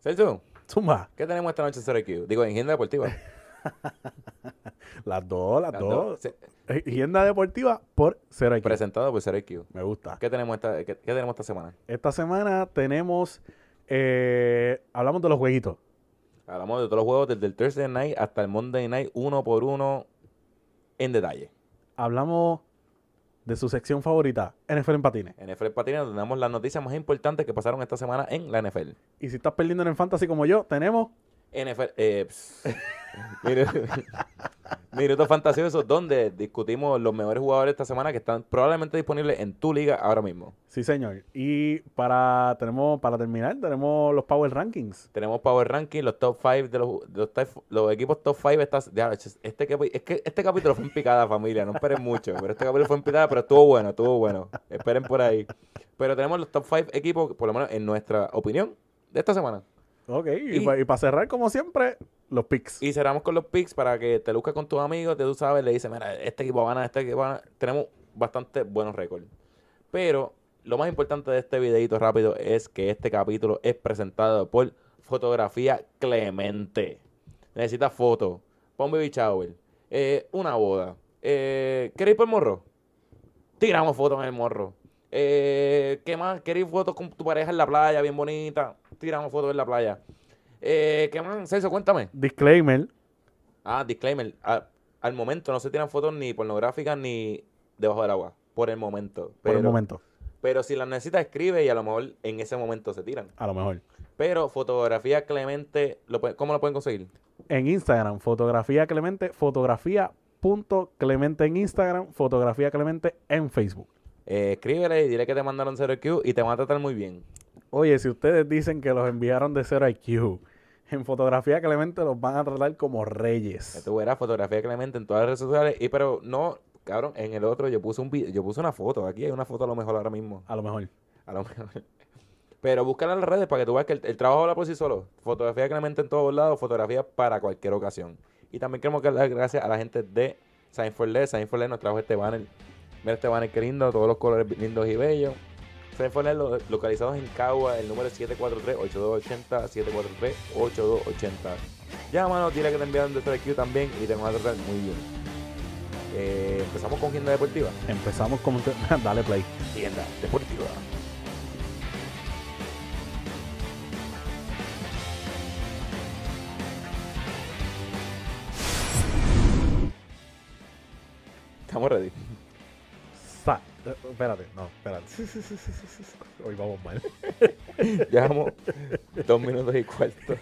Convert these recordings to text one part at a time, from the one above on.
Celso, Zumba. ¿qué tenemos esta noche en CRQ? Digo, en Agenda Deportiva. Las dos, las, Las dos. Agenda deportiva por Cero IQ. Presentado por CRQ. Me gusta. ¿Qué tenemos esta, qué, qué tenemos esta semana? Esta semana tenemos. eh, hablamos de los jueguitos. Hablamos de todos los juegos desde el Thursday Night hasta el Monday Night, uno por uno, en detalle. Hablamos de su sección favorita, NFL en patines. En NFL Patina tenemos las noticias más importantes que pasaron esta semana en la NFL. Y si estás perdiendo en el fantasy como yo, tenemos. NFL, eh, Minutos fantasiosos donde discutimos los mejores jugadores esta semana que están probablemente disponibles en tu liga ahora mismo. Sí, señor. Y para, tenemos, para terminar, tenemos los Power Rankings. Tenemos Power Ranking, los top 5 de los, equipos top 5. Este, es que este capítulo fue en picada, familia. No esperen mucho. Pero este capítulo fue en picada, pero estuvo bueno, estuvo bueno. Esperen por ahí. Pero tenemos los top 5 equipos, por lo menos en nuestra opinión, de esta semana. Ok. Y, Y- pa- y para cerrar, como siempre, los picks. Y cerramos con los picks para que te luzcas con tus amigos, te tú sabes, le dices, mira, este equipo gana, este equipo gana. Tenemos bastante buenos récords. Pero lo más importante de este videito rápido es que este capítulo es presentado por Fotografía Clemente. Necesitas fotos, pon baby shower, eh, una boda. Eh, ¿Queréis por el morro? Tiramos fotos en el morro. Eh, ¿Qué más? ¿Queréis fotos con tu pareja en la playa, bien bonita? Tiramos fotos en la playa. Eh, ¿Qué más? Celso, cuéntame. Disclaimer. Ah, disclaimer. A- al momento no se tiran fotos ni pornográficas ni debajo del agua. Por el momento. Por el momento. Pero si las necesitas, escribe y a lo mejor en ese momento se tiran. A lo mejor. Pero fotografía Clemente, ¿lo puede- ¿cómo lo pueden conseguir? En Instagram, fotografía Clemente, fotografía.clemente en Instagram, fotografía Clemente en Facebook. Eh, escríbele y dile que te mandaron 0Q y te van a tratar muy bien. Oye, si ustedes dicen que los enviaron de 0 IQ, en fotografía Clemente los van a tratar como reyes. Tú verás fotografía Clemente en todas las redes sociales. Y pero no, cabrón, en el otro yo puse un vi- yo puse una foto. Aquí hay una foto a lo mejor ahora mismo. A lo mejor. A lo mejor. Pero búscala en las redes para que tú veas que el, el trabajo habla por sí solo. Fotografía Clemente en todos lados, fotografía para cualquier ocasión. Y también queremos dar gracias a la gente de Sign for Less. Sign for Less nos trajo este banner. Mira este banner que lindo, todos los colores lindos y bellos. Lo- localizados en Cagua, el número es 743-8280, 743-8280. Llámanos, dile que te enviaron de 3Q también y te van a tratar muy bien. Eh, empezamos con Tienda Deportiva. Empezamos con... Dale play. Tienda Deportiva. Estamos ready. Espérate, no, espérate. Hoy vamos mal. Llevamos dos minutos y cuarto.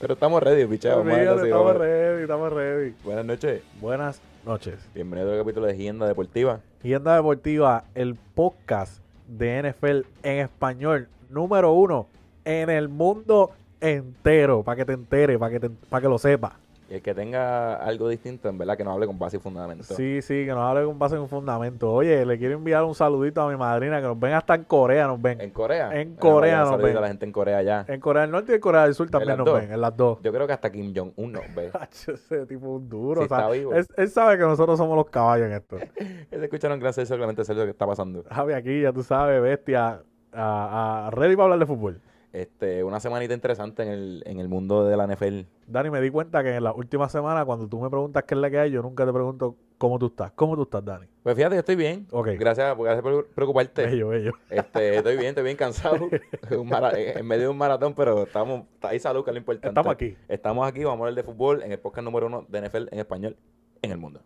Pero estamos ready, pichado. estamos vamos. ready, estamos ready. Buenas noches. Buenas noches. Bienvenido al capítulo de Tienda Deportiva. Tienda Deportiva, el podcast de NFL en español número uno en el mundo entero. Para que te entere, para que, te- para que lo sepas. Y el que tenga algo distinto, en verdad, que no hable con base y fundamento. Sí, sí, que nos hable con base un fundamento. Oye, le quiero enviar un saludito a mi madrina, que nos ven hasta en Corea, nos ven. En Corea. En Corea nos ven. a la gente en Corea ya. En Corea del Norte y en Corea del Sur también nos dos? ven, en las dos. Yo creo que hasta Kim Jong-un nos ve. Ese tipo un duro. Sí, o sea, está vivo. Él, él sabe que nosotros somos los caballos en esto. Ese escucharon gran Celso Clemente Celso que está pasando. Javi aquí, ya tú sabes, bestia. A, a- ready para hablar de fútbol. Este, una semanita interesante en el, en el mundo de la NFL. Dani, me di cuenta que en la última semana, cuando tú me preguntas qué es la que hay, yo nunca te pregunto cómo tú estás. ¿Cómo tú estás, Dani? Pues fíjate, yo estoy bien. Ok. Gracias, gracias por preocuparte. Bello, bello. Este, estoy bien, estoy bien cansado. Un en medio de un maratón, pero estamos, está ahí salud, que es lo importante. Estamos aquí, Estamos aquí, vamos a hablar de fútbol en el podcast número uno de NFL en español en el mundo.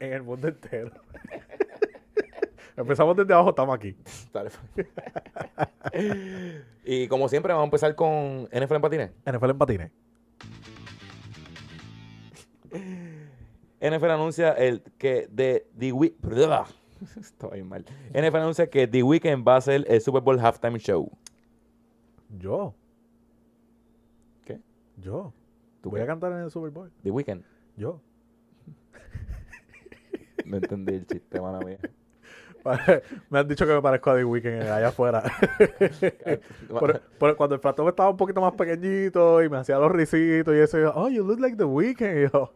en el mundo entero. Empezamos desde abajo, estamos aquí. Dale. y como siempre, vamos a empezar con NFL en patines. NFL en patines. NFL anuncia el que de The Week. Estoy mal. NFL anuncia que The Weeknd va a ser el Super Bowl halftime show. Yo. ¿Qué? Yo. ¿Tú Voy qué? a cantar en el Super Bowl. The Weeknd. Yo. No entendí el chiste, mala mía. me han dicho que me parezco a The Weeknd allá afuera. Cuando el platón estaba un poquito más pequeñito y me hacía los risitos y eso, yo, oh, you look like The Weeknd. Y yo,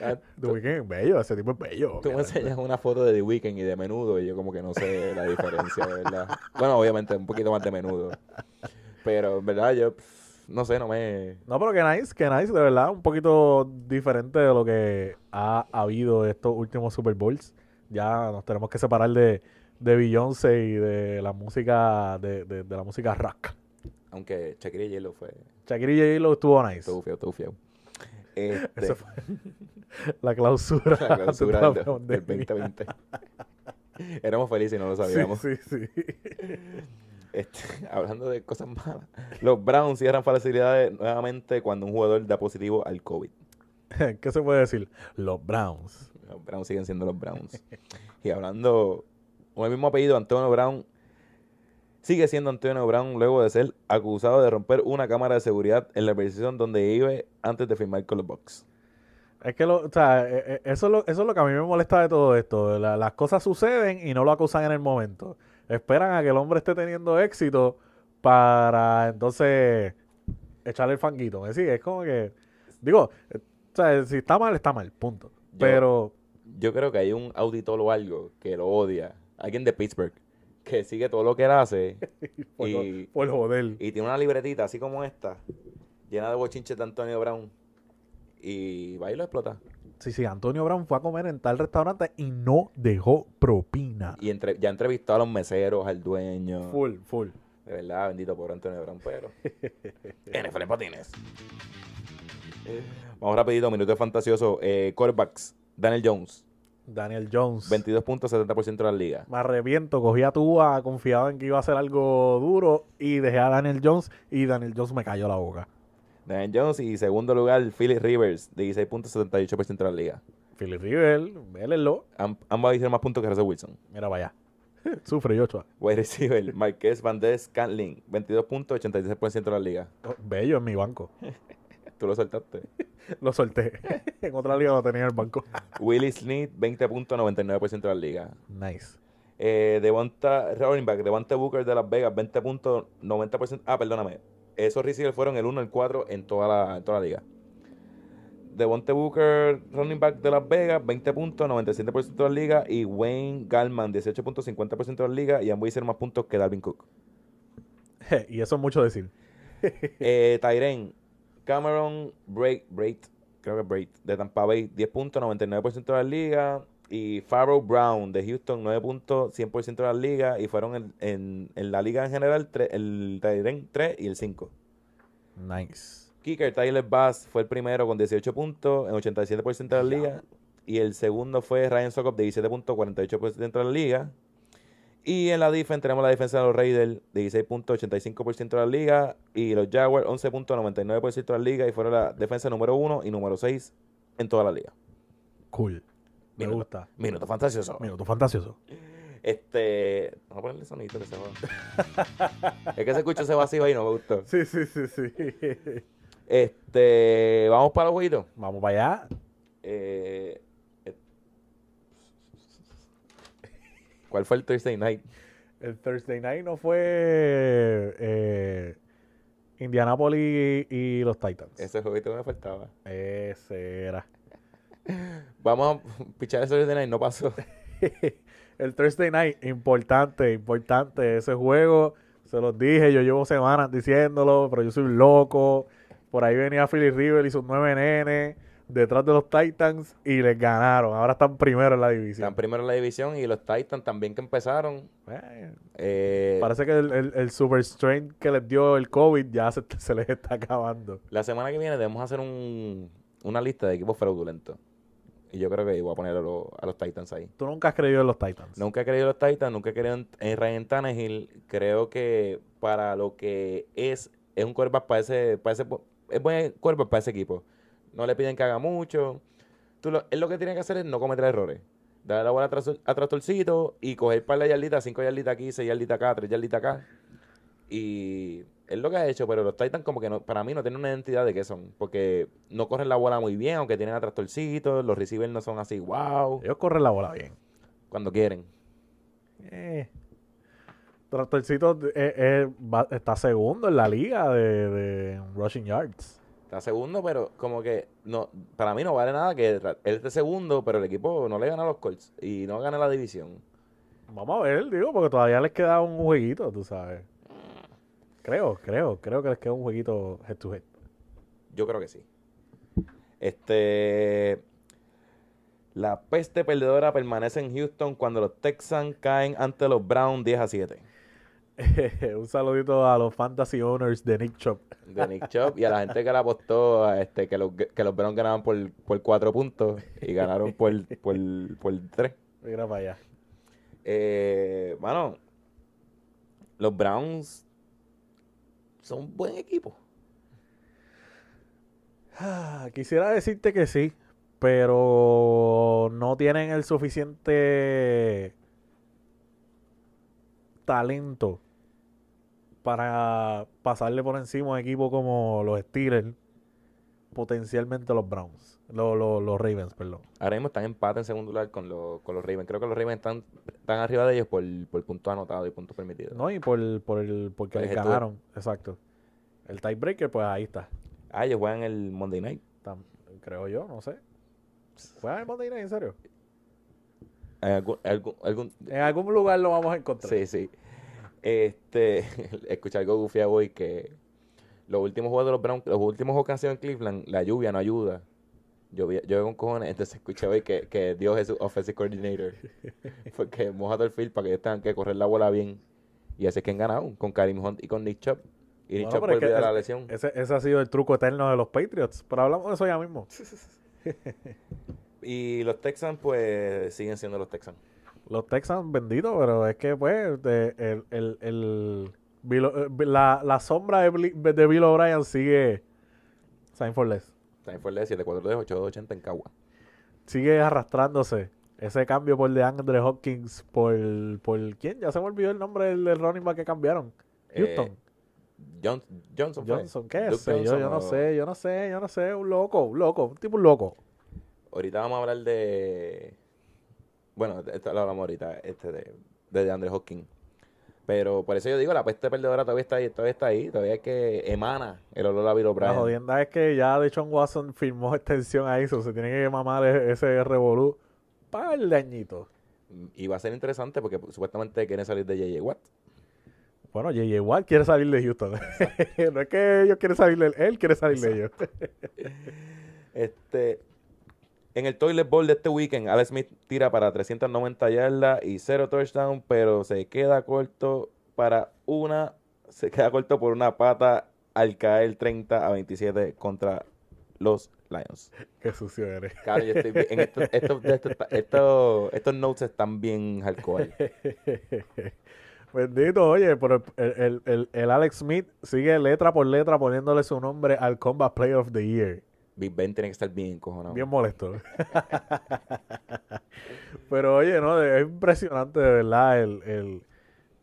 Ah, The Weeknd es bello, ese tipo es bello. Tú me enseñas una foto de The Weeknd y de menudo y yo como que no sé la diferencia, verdad. Bueno, obviamente un poquito más de menudo. Pero verdad yo pff, no sé, no me... No, pero que nice, que nice, de verdad, un poquito diferente de lo que ha habido estos últimos Super Bowls. Ya nos tenemos que separar de, de Beyoncé y de la música, de, de, de la música rock. Aunque Shakira y J-Lo fue... Shakira y J-Lo estuvo nice. Estuvo feo, estuvo feo. Este, Esa fue la clausura, la clausura de la del, del pandemia. 2020. Éramos felices y no lo Sí, sabíamos. sí, sí. Este, hablando de cosas malas. Los Browns cierran facilidades nuevamente cuando un jugador da positivo al COVID. ¿Qué se puede decir? Los Browns. Los Browns siguen siendo los Browns. Y hablando con el mismo apellido, Antonio Brown sigue siendo Antonio Brown luego de ser acusado de romper una cámara de seguridad en la posición donde vive antes de firmar con los Bucks. Es que lo, o sea, eh, eh, eso, es lo, es que a mí me molesta de todo esto. La- las cosas suceden y no lo acusan en el momento. Esperan a que el hombre esté teniendo éxito para entonces echarle el fanguito. ¿Me sigue? Es como que, digo, eh, o sea, si está mal, está mal, punto. Yo- Pero, Yo creo que hay un auditor o algo que lo odia. Alguien de Pittsburgh que sigue todo lo que él hace por, y, por joder. y tiene una libretita así como esta, llena de bochinches de Antonio Brown. Y va y lo explota. Sí, sí, Antonio Brown fue a comer en tal restaurante y no dejó propina. Y entre, ya entrevistó a los meseros, al dueño. Full, full. De verdad, bendito por Antonio Brown, pero. NFL en patines. Vamos rapidito, minuto fantasioso. Eh, quarterbacks. Daniel Jones, Daniel Jones. 22.70% de la liga. Me arrepiento, cogí a Tua, confiado en que iba a ser algo duro y dejé a Daniel Jones y Daniel Jones me cayó la boca. Daniel Jones y segundo lugar, Philip Rivers, de 16.78% de la liga. Philip River, vélenlo. Am- ambos hicieron más puntos que Russell Wilson. Mira, vaya. Sufre Joshua. Wide receiver, Marquez Van Der Scantling, 22.86% de la liga. Oh, Bello en mi banco. Tú lo soltaste. Lo solté. en otra liga lo tenía en el banco. Willie Snead, 20.99% de la liga. nice. Eh, Devonta, running back, Devonta Booker de Las Vegas, 20.90%. Ah, perdóname. Esos receivers fueron el 1 y el 4 en toda la, en toda la liga. Devonta Booker, running back de Las Vegas, 20.97% de la liga. Y Wayne Gallman, 18.50% de la liga. Y ambos hicieron más puntos que Dalvin Cook. y eso es mucho decir. Eh, Tyren, Cameron Braid, Braid, creo que Braid, de Tampa Bay, 10.99% de la liga. Y Farrow Brown de Houston, 9.100% de la liga. Y fueron en, en- en la liga en general tre- el Tyren 3 y el 5. Nice. Kicker Tyler Bass fue el primero con 18 puntos en 87% de la liga. Y el segundo fue Ryan Sokop de 17.48% de la liga. Y en la defensa tenemos la defensa de los Raiders de 16.85% de la liga. Y los Jaguars 11.99% de la liga. Y fueron la defensa número 1 y número 6 en toda la liga. Cool. Me Minuto. gusta. Minuto fantasioso. Minuto fantasioso. Este. Vamos a ponerle sonito que se joda. es que se escucha ese vacío ahí, no me gustó. Sí, sí, sí, sí. Este. Vamos para los jueguitos. Vamos para allá. Eh, ¿Cuál fue el Thursday night? El Thursday night no fue eh, Indianapolis y, y los Titans. Ese jueguito que me faltaba. Ese era. Vamos a pichar el Thursday night, no pasó. el Thursday night, importante, importante. Ese juego, se los dije, yo llevo semanas diciéndolo, pero yo soy un loco. Por ahí venía Philly River y sus nueve nenes detrás de los Titans y les ganaron. Ahora están primero en la división. Están primero en la división y los Titans también que empezaron. Eh, eh, parece que el, el- el super strain que les dio el COVID ya se, se les está acabando. la semana que viene debemos hacer un, una lista de equipos fraudulentos. Y yo creo que voy a poner a, los- a los Titans ahí. Tú nunca has creído en los Titans. Nunca he creído en los Titans, nunca he creído en, en Ryan Tannehill. Creo que para lo que es, es un quarterback para ese, para ese, es buen quarterback para ese equipo. No le piden que haga mucho. Tú lo, él lo que tiene que hacer es no cometer errores. Darle la bola a, tras- a trastorcito y coger par de yarditas, cinco yarditas aquí, seis yarditas acá, tres yarditas acá. Y es lo que ha hecho, pero los Titans como que no, para mí no tienen una identidad de qué son. Porque no corren la bola muy bien, aunque tienen a trastorcito, los receivers no son así, wow, Ellos corren la bola bien. cuando quieren. Eh. Tractorcito eh, eh, va- está segundo en la liga de, de rushing yards. Está segundo, pero como que no para mí no vale nada que él esté segundo, pero el equipo no le gana a los Colts y no gana la división. Vamos a ver, digo, porque todavía les queda un jueguito, tú sabes. Creo, creo, creo que les queda un jueguito head to head. Yo creo que sí. Este. La peste perdedora permanece en Houston cuando los Texans caen ante los Browns 10 a 7. un saludito a los fantasy owners de Nick Chop. De Nick Chop y a la gente que le apostó a este, que, los, que los Browns ganaban por, por 4 puntos y ganaron por, por, por 3. Mira para allá. Eh, bueno, los Browns son un buen equipo. Ah, Quisiera decirte que sí, pero no tienen el suficiente talento para pasarle por encima a equipos como los Steelers, potencialmente los Browns, los, los, los Ravens, perdón. Ahora mismo están en empate en segundo lugar con, los con los Ravens. Creo que los Ravens están, están arriba de ellos por, por puntos anotados y puntos permitidos. No, y por, por el porque Por el les ganaron, exacto. El tiebreaker, pues ahí está. Ah, ellos juegan el Monday Night. Tam- creo yo, no sé. ¿Fue el Monday Night, en serio? En algún, algún, algún- En algún lugar lo vamos a encontrar. Sí, sí. Este, escuché algo gufiado hoy que los últimos juegos de los Browns, los últimos juegos que han sido en Cleveland, la lluvia no ayuda. Llovía, llueve con cojones, entonces escuché hoy que, que Dios es su offensive coordinator. Porque moja todo el field para que ellos tengan que correr la bola bien. Y así es que han ganado, con Karim Hunt y con Nick Chubb. Y Nick Bueno, Chubb volvió de la es- lesión. Ese, ese ha sido el truco eterno de los Patriots. Pero hablamos de eso ya mismo. Y los Texans, pues, siguen siendo los Texans. Los Texans benditos, pero es que pues de- el, el, el- Bill eh, la, la sombra de, Bill O'Brien sigue sign for less. También fue el de 7 4 2 8 2 80 en Cagua. Sigue arrastrándose. Ese cambio por de Andre Hopkins por, por ¿quién? Ya se me olvidó el nombre del, del running back que cambiaron. Houston. Eh, John- Johnson. Johnson, ¿qué sé yo? Yo no o- sé, yo no sé, yo no sé. Un loco, un loco, un tipo un loco. Ahorita vamos a hablar de. Bueno, de esto lo hablamos ahorita, este de, de Andre Hopkins. Pero por eso yo digo, la peste perdedora todavía está ahí, todavía está ahí, todavía es que emana el olor a Bill La O'Brien. jodienda es que ya Deshaun Watson firmó extensión a eso. Se tiene que mamar e- ese revolú. Par de añitos. Y va a ser interesante porque supuestamente quieren salir de J.J. Watt. Bueno, J.J. Watt quiere salir de Houston. no es que ellos quieren salir de él, él quiere salir de ellos. Este, en el Toilet Bowl de este weekend, Alex Smith tira para 390 yardas y cero touchdown, pero se queda corto para una, se queda corto por una pata al caer 30 a 27 contra los Lions. Qué sucio eres. Claro, yo estoy bien- en estos, estos, estos, estos, estos notes están bien hardcore. Bendito, oye, pero el, el, el, el Alex Smith sigue letra por letra poniéndole su nombre al Combat Player of the Year. Big Ben tiene que estar bien cojonado. Bien molesto. Pero oye, no, es impresionante de verdad el, el,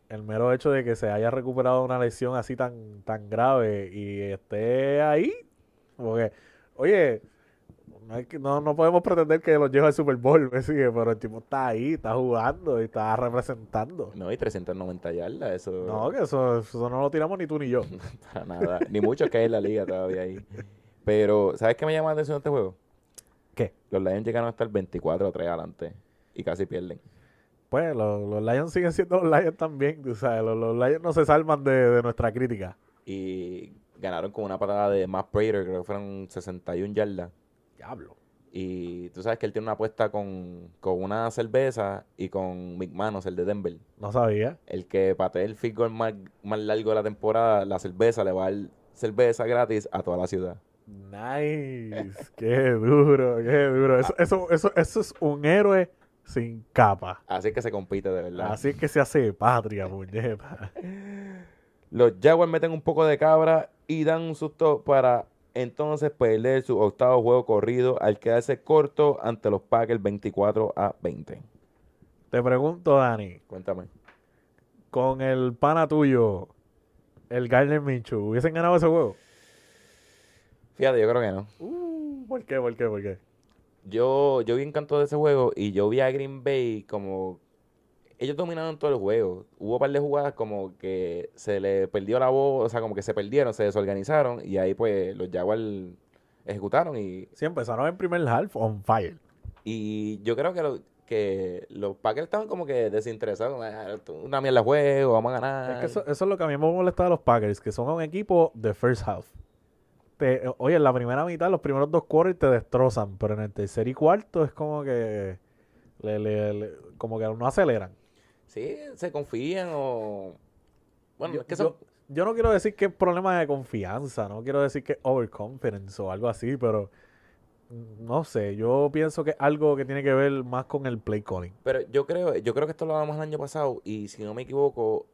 el mero hecho de que se haya recuperado una lesión así tan, tan grave y esté ahí. Porque, oye, no, no, no podemos pretender que lo lleve al Super Bowl, ¿me sigue? Pero el tipo está ahí, está jugando y está representando. No, y 390 yardas, eso No, que eso, eso no lo tiramos ni tú ni yo. para nada. Ni mucho que hay en la liga todavía ahí. Pero, ¿sabes qué me llama la atención de este juego? ¿Qué? Los Lions llegaron a estar 24 o 3 adelante y casi pierden. Pues los, los Lions siguen siendo los Lions también, tú sabes, los, los Lions no se salvan de, de nuestra crítica. Y ganaron con una patada de Matt Prater, creo que fueron 61 yardas. Diablo. Y tú sabes que él tiene una apuesta con, con una cerveza y con McManus, el de Denver. No sabía. El que patee el field goal más, más largo de la temporada, la cerveza le va a dar cerveza gratis a toda la ciudad. Nice. qué duro, qué duro. Eso, eso, eso, eso es un héroe sin capa. Así que se compite de verdad. Así es que se hace patria, muñeca. Los Jaguars meten un poco de cabra y dan un susto para entonces perder su octavo juego corrido al quedarse corto ante los Packers 24 a 20. Te pregunto, Dani, Cuéntame. con el pana tuyo, el Gardner Minshew, ¿hubiesen ganado ese juego? Fíjate, yo creo que no. Uh, ¿Por qué? ¿Por qué? ¿Por qué? Yo, yo vi encanto de ese juego y yo vi a Green Bay como... Ellos dominaron todo el juego. Hubo un par de jugadas como que se le perdió la voz, o sea, como que se perdieron, se desorganizaron y ahí pues los Jaguars ejecutaron y Sí, empezaron en primer half on fire. Y yo creo que, lo- que los Packers estaban como que desinteresados. "Ah, Una mierda juego, vamos a ganar. Es que eso, eso es lo que a mí me molesta de los Packers, que son un equipo de first half. Te- oye, en la primera mitad, los primeros dos quarters te destrozan, pero en el tercer y cuarto es como que le, le- le- como que no aceleran. Sí, se confían o... Bueno, yo, es que son... yo- yo no quiero decir que es problema de confianza, no quiero decir que es overconfidence o algo así, pero no sé, yo pienso que es algo que tiene que ver más con el play calling. Pero yo creo, yo creo que esto lo hablamos el año pasado y si no me equivoco,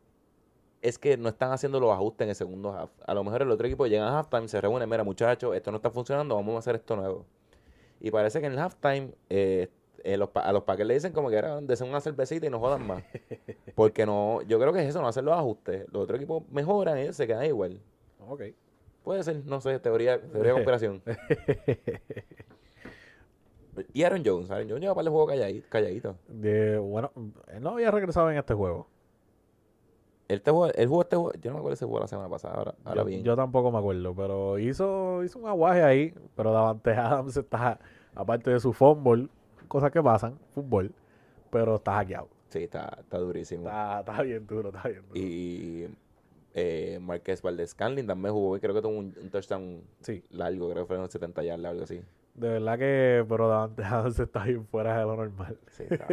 es que no están haciendo los ajustes en el segundo half. A lo mejor el otro equipo llega a halftime, se reúne, mira muchachos, esto no está funcionando, vamos a hacer esto nuevo. Y parece que en el halftime eh, eh, los, a los Packers le dicen como que era de una cervecita y no jodan más. Porque no, yo creo que es eso, no hacer los ajustes. Los otros equipos mejoran y ellos se quedan igual. Ok. Puede ser, no sé, teoría, teoría de conspiración. Y Aaron Jones, Aaron Jones lleva para el juego calladito. calladito. De, bueno, él no había regresado en este juego. Él, te jugó, él jugó este juego, yo no me acuerdo si jugó la semana pasada, ahora, ahora yo, bien. yo tampoco me acuerdo, pero hizo, hizo un aguaje ahí. Pero Davante Adams está, aparte de su fumble, cosas que pasan, fútbol, pero está hackeado. Sí, está, está durísimo. Está, está bien duro, está bien duro. Y eh, Marqués Valdez Scanlin también jugó y creo que tuvo un, un touchdown Sí, largo, creo que fueron 70 yardas, algo así. de verdad que, pero Davante Adams está bien fuera de lo normal. Sí, está.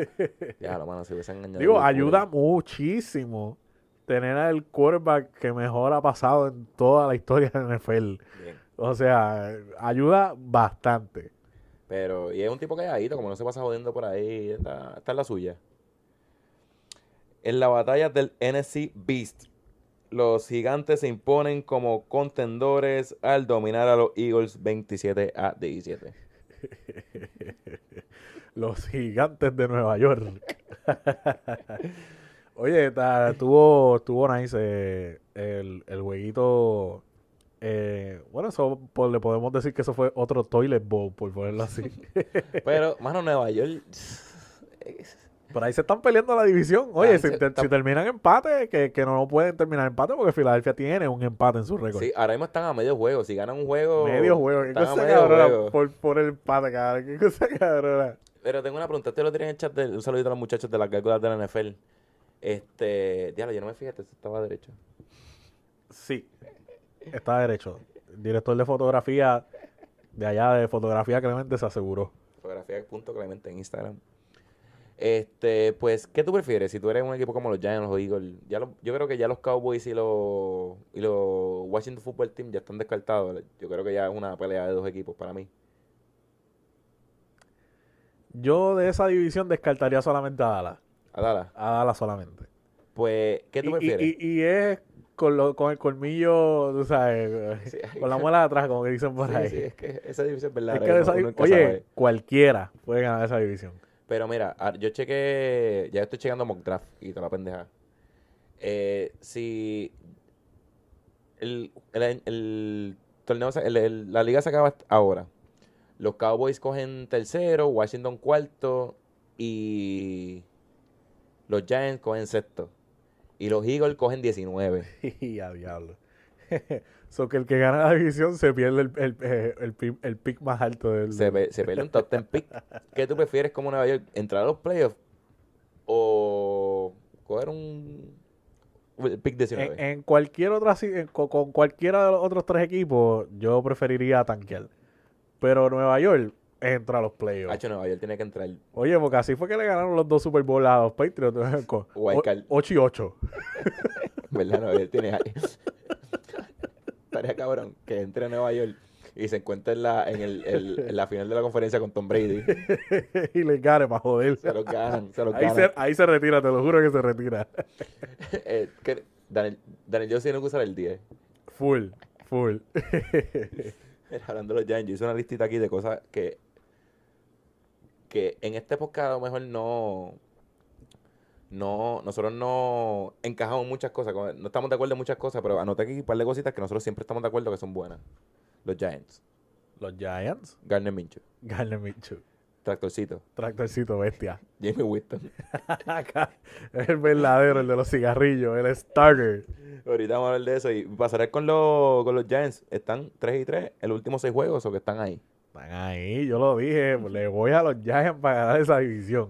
ya, mano, hubiesen añadido Digo, ayuda muchísimo tener al quarterback que mejor ha pasado en toda la historia de NFL. Bien. O sea, ayuda bastante. Pero, y es un tipo calladito, como no se pasa jodiendo por ahí, está, está en la suya. En la batalla del NFC Beast, los gigantes se imponen como contendores al dominar a los Eagles 27 a 17. Los gigantes de Nueva York. Oye, ta- tuvo, tuvo nice eh, el, el jueguito. eh, bueno, eso pues, le podemos decir que eso fue otro toilet bowl, por ponerlo así. Pero, mano, Nueva York. Pero ahí se están peleando la división. Oye, si, te- terminan empate, que, que no pueden terminar empate porque Filadelfia tiene un empate en su récord. Sí, ahora mismo están a medio juego. Si ganan un juego. Medio juego. Qué cosa medio cabrona juego. por, por el empate, cabrón. Qué cosa cabrona. Pero tengo una pregunta. Este lo tienen en el chat. De, un saludito a los muchachos de las gárgolas de la NFL. Este. Diablo, yo no me fijé. Este estaba derecho. Sí, está derecho. Director de fotografía de allá de fotografía Clemente se aseguró. Fotografía.clemente en Instagram. Este, pues, ¿qué tú prefieres? Si tú eres un equipo como los Giants, los Eagles, ya lo- yo creo que ya los Cowboys y los, y los Washington Football Team ya están descartados. Yo creo que ya es una pelea de dos equipos para mí. Yo de esa división descartaría solamente a Dallas. A Dallas. A Dallas solamente. Pues, ¿qué tú Y- prefieres? y- y es con, lo, con el colmillo, tú sabes, Sí, con la muela de atrás, como que dicen por sí, ahí. sí, es que esa división es verdad. Es que esa oye, cualquiera puede ganar esa división. Pero mira, yo chequé, ya estoy checando mock draft y toda la pendeja. Eh, si el, el, el torneo, el- la liga se acaba ahora, los Cowboys cogen tercero, Washington cuarto y los Giants cogen sexto. Y los Eagles cogen 19. Y a diablo. so que el que gana la división se pierde el, el, eh, el, pi- el pick más alto del. Se, se pierde un top 10 pick. ¿Qué tú prefieres como Nueva York? ¿Entrar a los playoffs o coger un pick 19? En, en cualquier otra si- en- con, con cualquiera de los otros tres equipos, yo preferiría tanquear. Pero Nueva York entra a los playoffs. Hacho, Nueva York tiene que entrar. Oye, porque así fue que le ganaron los dos Super Bowl a los Patriots. con Wildcard. 8 y 8. ¿Verdad? Nueva York tiene. Estaría cabrón que entre a Nueva York y se encuentre en la, en, el, el- en la final de la conferencia con Tom Brady. y le gane para joder. Se los ganan, se los Ahí ganan. se, ahí se retira, te lo juro que se retira. Eh, que Daniel, Daniel Jones tiene que usar el 10. Full, full. Hablando de los Giants, yo hice una listita aquí de cosas que que en esta época a lo mejor no no nosotros no encajamos muchas cosas, no estamos de acuerdo en muchas cosas, pero anoté aquí un par de cositas que nosotros siempre estamos de acuerdo que son buenas. Los Giants, los Giants, Garner Minshew, Garner Minshew. Tractorcito, Tractorcito bestia. Jamie Winston. El verdadero, el de los cigarrillos, el starter. Ahorita vamos a hablar de eso y pasaré con los, con los Giants. Están 3 y 3 en los últimos 6 juegos o que están ahí. Están ahí, yo lo dije, le voy a los Giants para ganar esa división.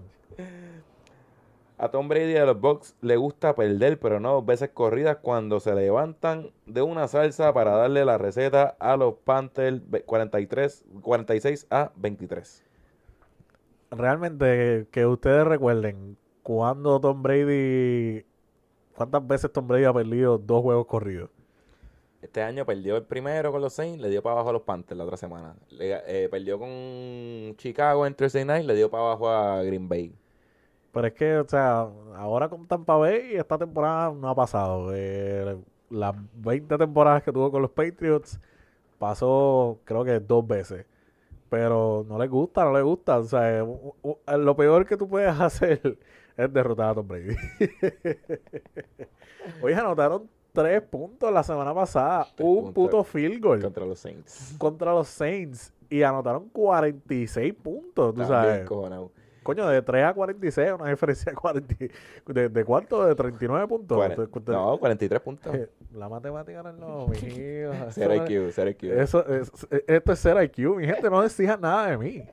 A Tom Brady de los Bucks le gusta perder, pero no dos veces corridas cuando se levantan de una salsa para darle la receta a los Panthers 43, 46 a 23. Realmente, que ustedes recuerden cuando Tom Brady. ¿Cuántas veces Tom Brady ha perdido dos juegos corridos? Este año perdió el primero con los Saints, le dio para abajo a los Panthers la otra semana. Le- eh, perdió con Chicago en Thursday Night, le dio para abajo a Green Bay. Pero es que, o sea, ahora con Tampa Bay, esta temporada no ha pasado. Eh, las 20 temporadas que tuvo con los Patriots, pasó creo que dos veces. Pero no le gusta, no le gusta. O sea, u- u- lo peor que tú puedes hacer es derrotar a Tom Brady. Oye, anotaron tres puntos la semana pasada. Tres un puntos puto field goal Contra los Saints. contra los Saints. Y anotaron 46 puntos, tú Estaba bien sabes. cojonado. Coño, de 3 a 46, una diferencia de 40. ¿De, de cuánto? ¿De 39 puntos? No, 43 puntos. eh, La matemática no es lo mío. Cero IQ, cero IQ. Eso es, esto es ser IQ. Mi gente, no exijan nada de mí.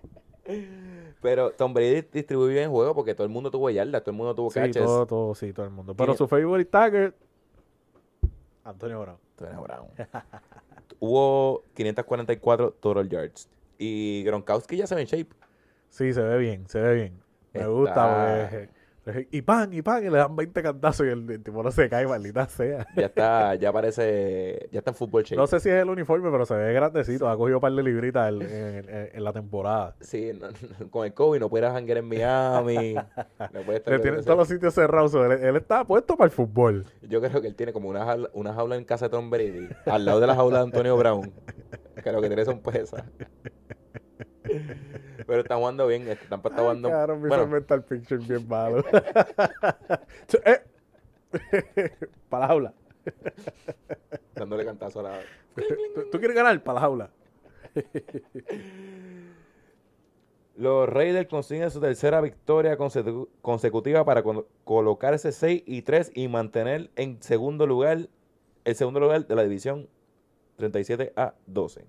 Pero Tom Brady distribuye bien el juego porque todo el mundo tuvo yardas, todo el mundo tuvo Sí, catches. todo, todo, sí, todo el mundo. Pero su favorite target, Antonio Brown. Tony Brown. Hubo 544 total yards. Y Gronkowski ya se ve en shape. Sí, se ve bien, se ve bien. Me Está- gusta, porque, Y pan, y pan, y le dan 20 cantazos y el, el tipo no se cae, maldita sea. Ya está, ya parece, ya está en fútbol shape. No sé si es el uniforme, pero se ve grandecito. Ha cogido un par de libritas en, en- en- en la temporada. Sí, no- no- con el COVID no puede janguear en Miami. no puede estar Le tienen todos los sitios cerrados. él está puesto para el fútbol. Yo creo que él tiene como una jaula, una jaula en casa de Tom Brady, al lado de la jaula de Antonio Brown. Que lo que tiene son pesas. Pero está jugando bien, este Tampa está jugando. Claro, me bueno, mental picture bien malo. eh. para la jaula. dándole cantazo a la. ¿Tú, tú quieres ganar? Para la jaula. Los Raiders consiguen su tercera victoria consecu- consecutiva para colocarse 6 y 3 y mantener en segundo lugar, el segundo lugar de la división 37 a 12.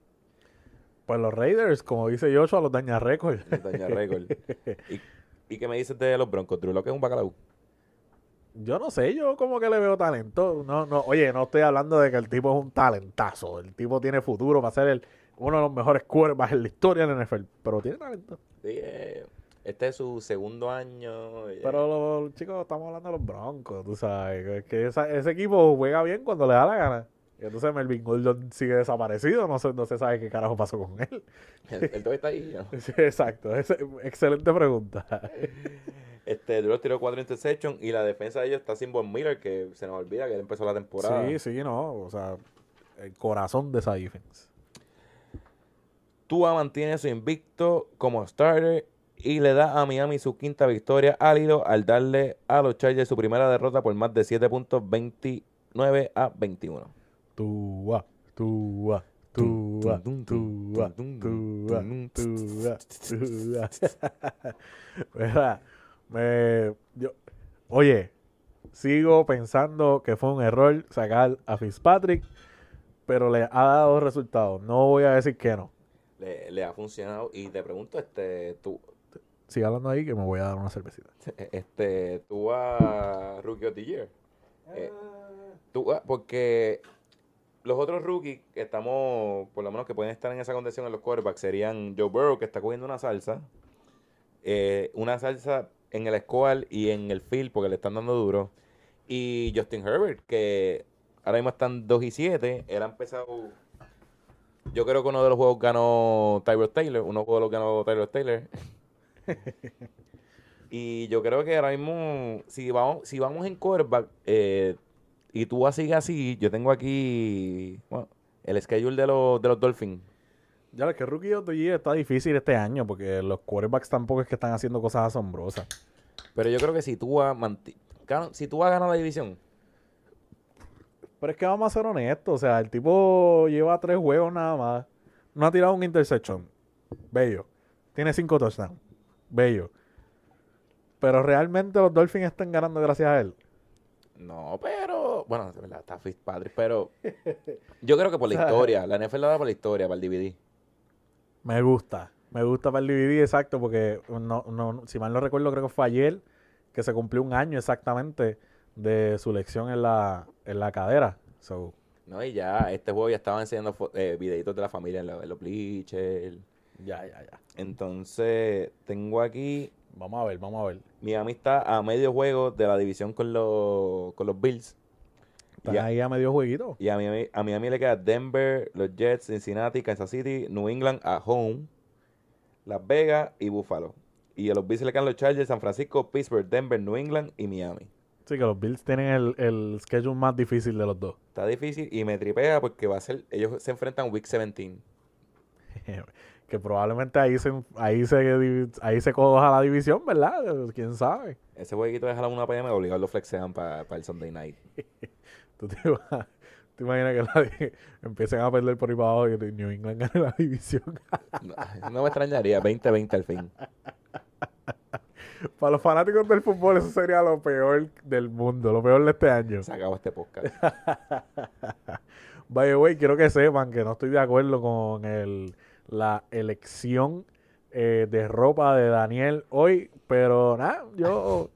Pues los Raiders, como dice Joshua, los daña récord. Daña récord. ¿Y, ¿Y qué me dices de los Broncos? Drew Lock es un bacalao. Yo no sé, yo como que le veo talento. No, no, oye, no estoy hablando de que el tipo es un talentazo. El tipo tiene futuro para ser el, uno de los mejores quarterbacks en la historia del NFL. Pero tiene talento. Sí, eh, este es su segundo año. eh, Pero los chicos, estamos hablando de los Broncos, tú sabes. Es que esa- ese equipo juega bien cuando le da la gana. Y entonces Melvin Gordon sigue desaparecido. No se, no se sabe qué carajo pasó con él. él, él todavía está ahí. ¿no? Sí, exacto. Excelente pregunta. Este, Drew tiró cuatro interceptions y la defensa de ellos está sin Von Miller, que se nos olvida que él empezó la temporada. Sí, sí, no. O sea, el corazón de esa defensa. Tua mantiene su invicto como starter y le da a Miami su quinta victoria al hilo al darle a los Chargers su primera derrota por más de 7 puntos, 29 a 21. Tua, tua, tua, tua, tua, tua, tua. Mira, me- yo- oye, sigo pensando que fue un error sacar a Fitzpatrick, pero le ha dado resultados. No voy a decir que no. Le, le ha funcionado y te pregunto, este, tú, Sigue hablando ahí que me voy a dar una cervecita. este, Tua Rookie of the Year. Eh, Tua, porque los otros rookies que estamos, por lo menos que pueden estar en esa condición en los quarterbacks, serían Joe Burrow, que está cogiendo una salsa, eh, una salsa en el squad y en el field, porque le están dando duro, y Justin Herbert, que ahora mismo están 2 y 7, él ha empezado, yo creo que uno de los juegos ganó Tyrod Taylor, uno juegos los ganó Tyrod Taylor. y yo creo que ahora mismo, si vamos, si vamos en quarterback, eh, y tú sigue así, yo tengo aquí bueno, el schedule de los, de los Dolphins. Ya lo que Rookie of the Year está difícil este año porque los quarterbacks tampoco es que están haciendo cosas asombrosas. Pero yo creo que si tú vas si tú vas a ganar la división, Pero es que vamos a ser honestos, o sea, el tipo lleva tres juegos nada más. No ha tirado un interception. Bello. Tiene cinco touchdowns. Bello. Pero realmente los Dolphins están ganando gracias a él. no, pero bueno, de verdad, está Fitzpatrick, pero yo creo que por la historia, la NFL la da por la historia, para el DVD. Me gusta. Me gusta para el DVD, exacto, porque no, no, si mal no recuerdo, creo que fue ayer que se cumplió un año exactamente de su lección en la, en la cadera. So, No, y ya, este juego ya estaba enseñando eh, videitos de la familia en, lo- en los bleachers. ya, ya, ya. Entonces, tengo aquí. Vamos a ver, vamos a ver. Miami está a medio juego de la división con los, con los Bills. Están ahí a medio jueguito. Y a Miami, a Miami le queda Denver, los Jets, Cincinnati, Kansas City, New England a home, Las Vegas y Buffalo. Y a los Bills le quedan los Chargers, San Francisco, Pittsburgh, Denver, New England y Miami. Sí, que los Bills tienen el, el schedule más difícil de los dos. Está difícil y me tripea porque va a ser, ellos se enfrentan Week 17. que probablemente ahí se, ahí se, ahí se coja la división, ¿verdad? ¿Quién sabe? Ese jueguito es a la 1 pm, obligado lo flexean para el Sunday night. Tú te, vas- te imaginas que la- empiecen a perder por ahí para abajo y New England gane la división. No, no me extrañaría, 20-20 al fin. para los fanáticos del fútbol eso sería lo peor del mundo, lo peor de este año. Se acabó este podcast. By the way, quiero que sepan que no estoy de acuerdo con el, la elección eh, de ropa de Daniel hoy, pero nada, yo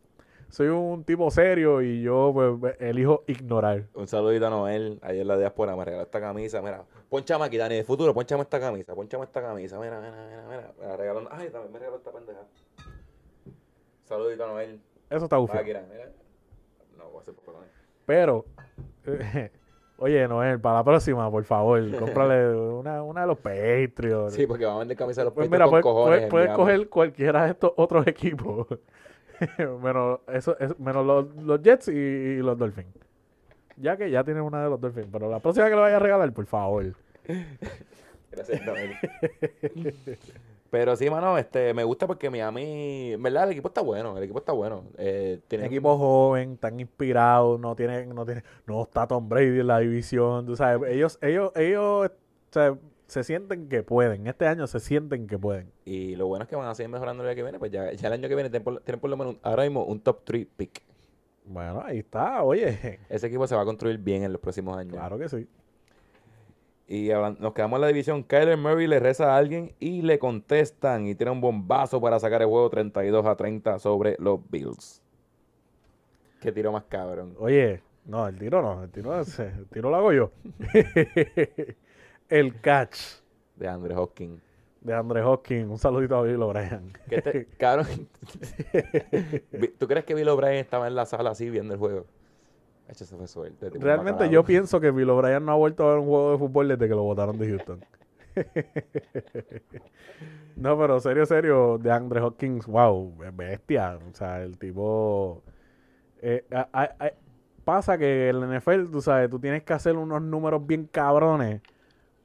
soy un tipo serio y yo pues, elijo ignorar. Un saludito a Noel, ayer en la diáspora me regaló esta camisa, mira, ponchame aquí, Dani, de futuro, ponchame esta camisa, ponchame esta camisa, mira, mira, mira, mira, me la regaló, ay, también me regaló esta pendeja. Saludito a Noel, Eso está bufio. no, voy a hacer por favor. Pero, oye, Noel, para la próxima, por favor, cómprale una, una de los Patriots. Sí, porque van a vender camisas de los Pues mira, con cojones. puedes- coger cualquiera de estos otros equipos. menos eso, es- menos los, los Jets y, y los Dolphins. Ya que ya tienes una de los Dolphins. Pero la próxima que lo vaya a regalar, por favor. Gracias. Pero sí, mano, este, me gusta porque Miami, verdad, el equipo está bueno, el equipo está bueno. Eh, tiene Un equipo joven, tan inspirado, no tiene, no tiene, no está Tom Brady en la división, tú sabes, ellos, ellos, ellos, o sea, se sienten que pueden, este año se sienten que pueden. Y lo bueno es que van a seguir mejorando el año que viene, pues ya, ya el año que viene tienen por, tienen por lo menos un- ahora mismo un top 3 pick. Bueno, ahí está, oye, Ese equipo se va a construir bien en los próximos años. claro que sí. Y nos quedamos en la división. Kyler Murray le reza a alguien y le contestan y tiene un bombazo para sacar el juego 32 a 30 sobre los Bills. Qué tiro más cabrón. Oye, no, el tiro no, el tiro, el tiro lo hago yo. el catch De Andre Hopkins. de Andre Hopkins, un saludito a Bill O'Brien. Cabrón. ¿Tú crees que Bill O'Brien estaba en la sala así viendo el juego? Hecho, se fue suerte. Realmente yo pienso que Bill O'Brien no ha vuelto a ver un juego de fútbol desde que lo votaron de Houston. no, pero serio, serio, de Andre Hopkins, wow, bestia. O sea, el tipo... eh, a- a- a- pasa que en la NFL, tú sabes, tú tienes que hacer unos números bien cabrones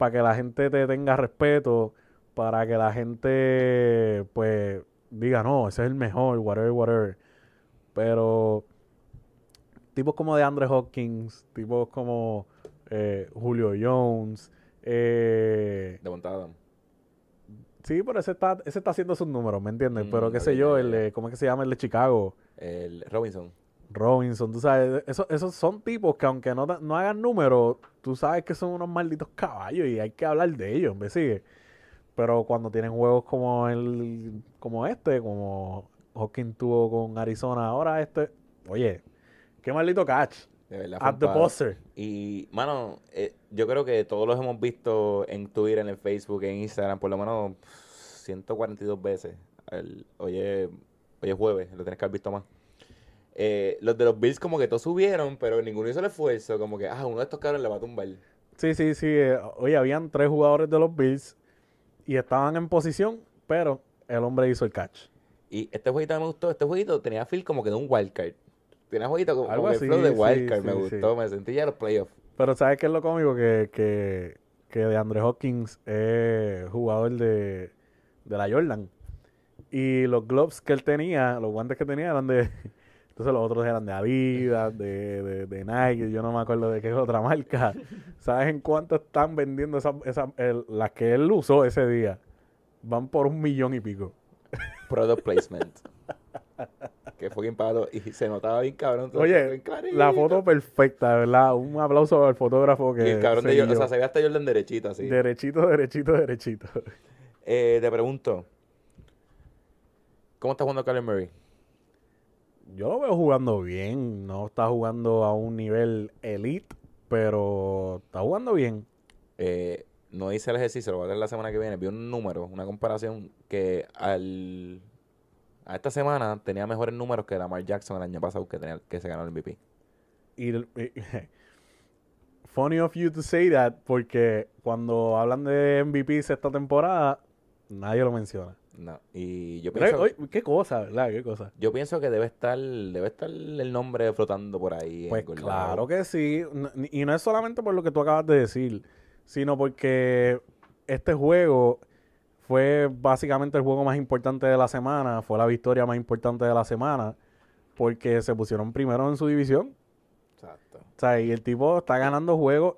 para que la gente te tenga respeto, para que la gente, pues, diga, no, ese es el mejor, whatever, whatever. Pero tipos como de Andre Hopkins, tipos como eh, Julio Jones, eh, De montada. sí, pero ese está, ese está haciendo sus números, ¿me entiendes? Mm, pero qué sé yo, el ¿cómo es que se llama el de Chicago? El Robinson. Robinson, tú sabes, esos, esos son tipos que aunque no, no hagan números, tú sabes que son unos malditos caballos y hay que hablar de ellos, ¿me sigue? Pero cuando tienen juegos como el, como este, como Hawking tuvo con Arizona ahora, este, oye, qué maldito catch. De verdad. At the buzzer. Y, mano, eh, yo creo que todos los hemos visto en Twitter, en el Facebook, en Instagram, por lo menos pff, 142 veces. El- hoy es jueves, lo tienes que haber visto más. Eh, los de los Bills como que todos subieron, pero ninguno hizo el esfuerzo. Como que, ah, uno de estos cabrones le va a tumbar. Sí, sí, sí. eh, oye, habían tres jugadores de los Bills y estaban en posición, pero el hombre hizo el catch. Y este jueguito me gustó. Este jueguito tenía feel como que de un wildcard. Tenía jueguito como, Algo como el así, flow de sí, wildcard. me sí, gustó. sí. Me sentí ya en los playoffs. Pero ¿sabes qué es lo cómico? Que, que, que de Andre Hopkins es jugador de, de la Jordan. Y los gloves que él tenía, los guantes que tenía eran de... Entonces los otros eran de Adidas, de, de, de Nike, yo no me acuerdo de qué otra marca. ¿Sabes en cuánto están vendiendo esas, esas- el- las que él usó ese día? Van por un millón y pico. Product placement. que fue bien palo. Y se notaba bien cabrón. todo Oye, bien. La foto perfecta, verdad. Un aplauso al fotógrafo que Y el cabrón de Jordan, o sea, se ve hasta Jordan derechito así. Derechito, derechito, derechito. Eh, te pregunto, ¿cómo está jugando Kyler Murray? Yo lo veo jugando bien. No está jugando a un nivel elite, pero está jugando bien. Eh, no hice el ejercicio, lo voy a hacer la semana que viene. Vi un número, una comparación que al a esta semana tenía mejores números que Lamar Jackson el año pasado que tenía que se ganó el MVP. Y, el- y- funny of you to say that, porque cuando hablan de MVPs esta temporada, nadie lo menciona. No, y yo pienso, oye, qué cosa, ¿verdad? Qué cosa. yo pienso que debe estar, debe estar el nombre flotando por ahí. en Pues algún claro que sí. Y no es solamente por lo que tú acabas de decir, sino porque este juego fue básicamente el juego más importante de la semana, fue la victoria más importante de la semana, porque se pusieron primero en su división. Exacto. O sea, y el tipo está ganando juegos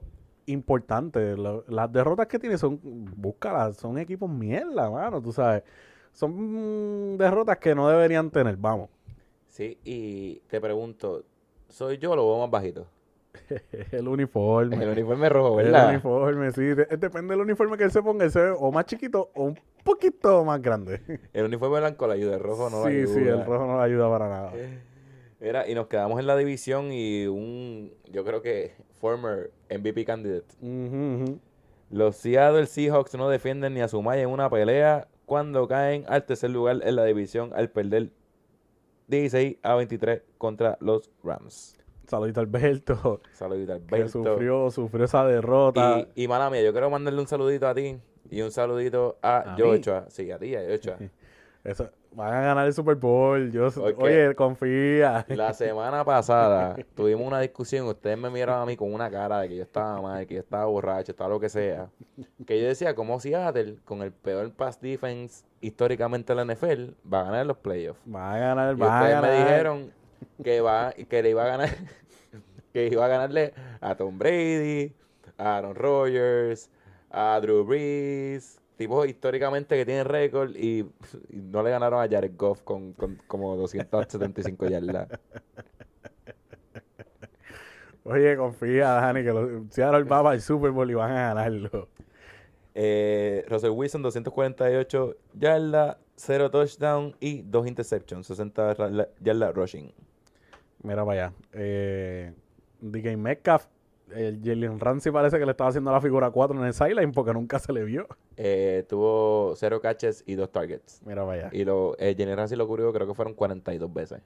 importantes. Lo- las derrotas que tiene son, búscalas, son equipos mierda, mano, tú sabes. Son mm, derrotas que no deberían tener, vamos. Sí, y te pregunto, ¿soy yo o lo veo más bajito? El uniforme. El uniforme rojo, El ¿verdad? uniforme, sí. De- depende del uniforme que él se ponga, él se ve o más chiquito o un poquito más grande. El uniforme blanco le ayuda, el rojo no le sí, sí, ayuda. el rojo no le ayuda para nada. Mira, y nos quedamos en la división y un, yo creo que former MVP candidate. Los Seattle Seahawks no defienden ni a su malla en una pelea cuando caen al tercer lugar en la división al perder 16 a 23 contra los Rams. Saludito Alberto, Saludito que Alberto. sufrió, sufrió esa derrota. Y, y mala mía, yo quiero mandarle un saludito a ti y un saludito a, ¿A mí? Joshua. Sí, a ti, a Joshua. Eso, van a ganar el Super Bowl. Yo. Oye, confía. La semana pasada tuvimos una discusión. Ustedes me miraron a mí con una cara de que yo estaba mal, que yo estaba borracho, estaba lo que sea. Que yo decía, como Seattle, con el peor pass defense históricamente de la NFL, va a ganar los playoffs. Van a ganar, Y van a ustedes ganar. me dijeron que, va, que le iba a ganar, que iba a ganarle a Tom Brady, a Aaron Rodgers, a Drew Brees, tipos históricamente que tienen récord y, y no le ganaron a Jared Goff con, con como 275 yardas. Oye, confía, Dani, que los Seattle va para el Super Bowl y van a ganarlo. Eh, Russell Wilson, 248 yardas, 0 touchdown y 2 interceptions, 60 ra- yardas rushing. Mira para allá. Eh, DK Metcalf, el Jalen Ramsey parece que le estaba haciendo la figura 4 en el sideline porque nunca se le vio. Eh, tuvo 0 catches y 2 targets. Mira allá. Y lo, eh, Jenny Ramsey lo cubrió, creo que fueron 42 veces.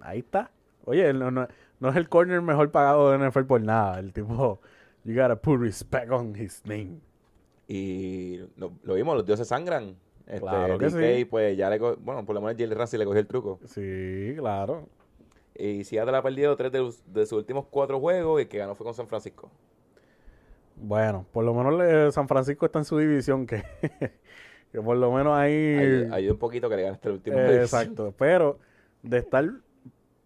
Ahí está. Oye, no, no, no es el corner mejor pagado de NFL por nada. El tipo, you gotta put respect on his name. Y lo, lo vimos, los dioses sangran. Este, Claro que DK, sí. pues ya le bueno, por lo menos Jenny Ramsey le cogió el truco. Sí, claro. Y Seattle ha perdido 3 de, de sus últimos 4 juegos y el que ganó fue con San Francisco. Bueno, por lo menos le- San Francisco está en su división, que, que por lo menos ahí... Ayuda, un poquito que le ganaste el último. Eh, exacto. Pero de estar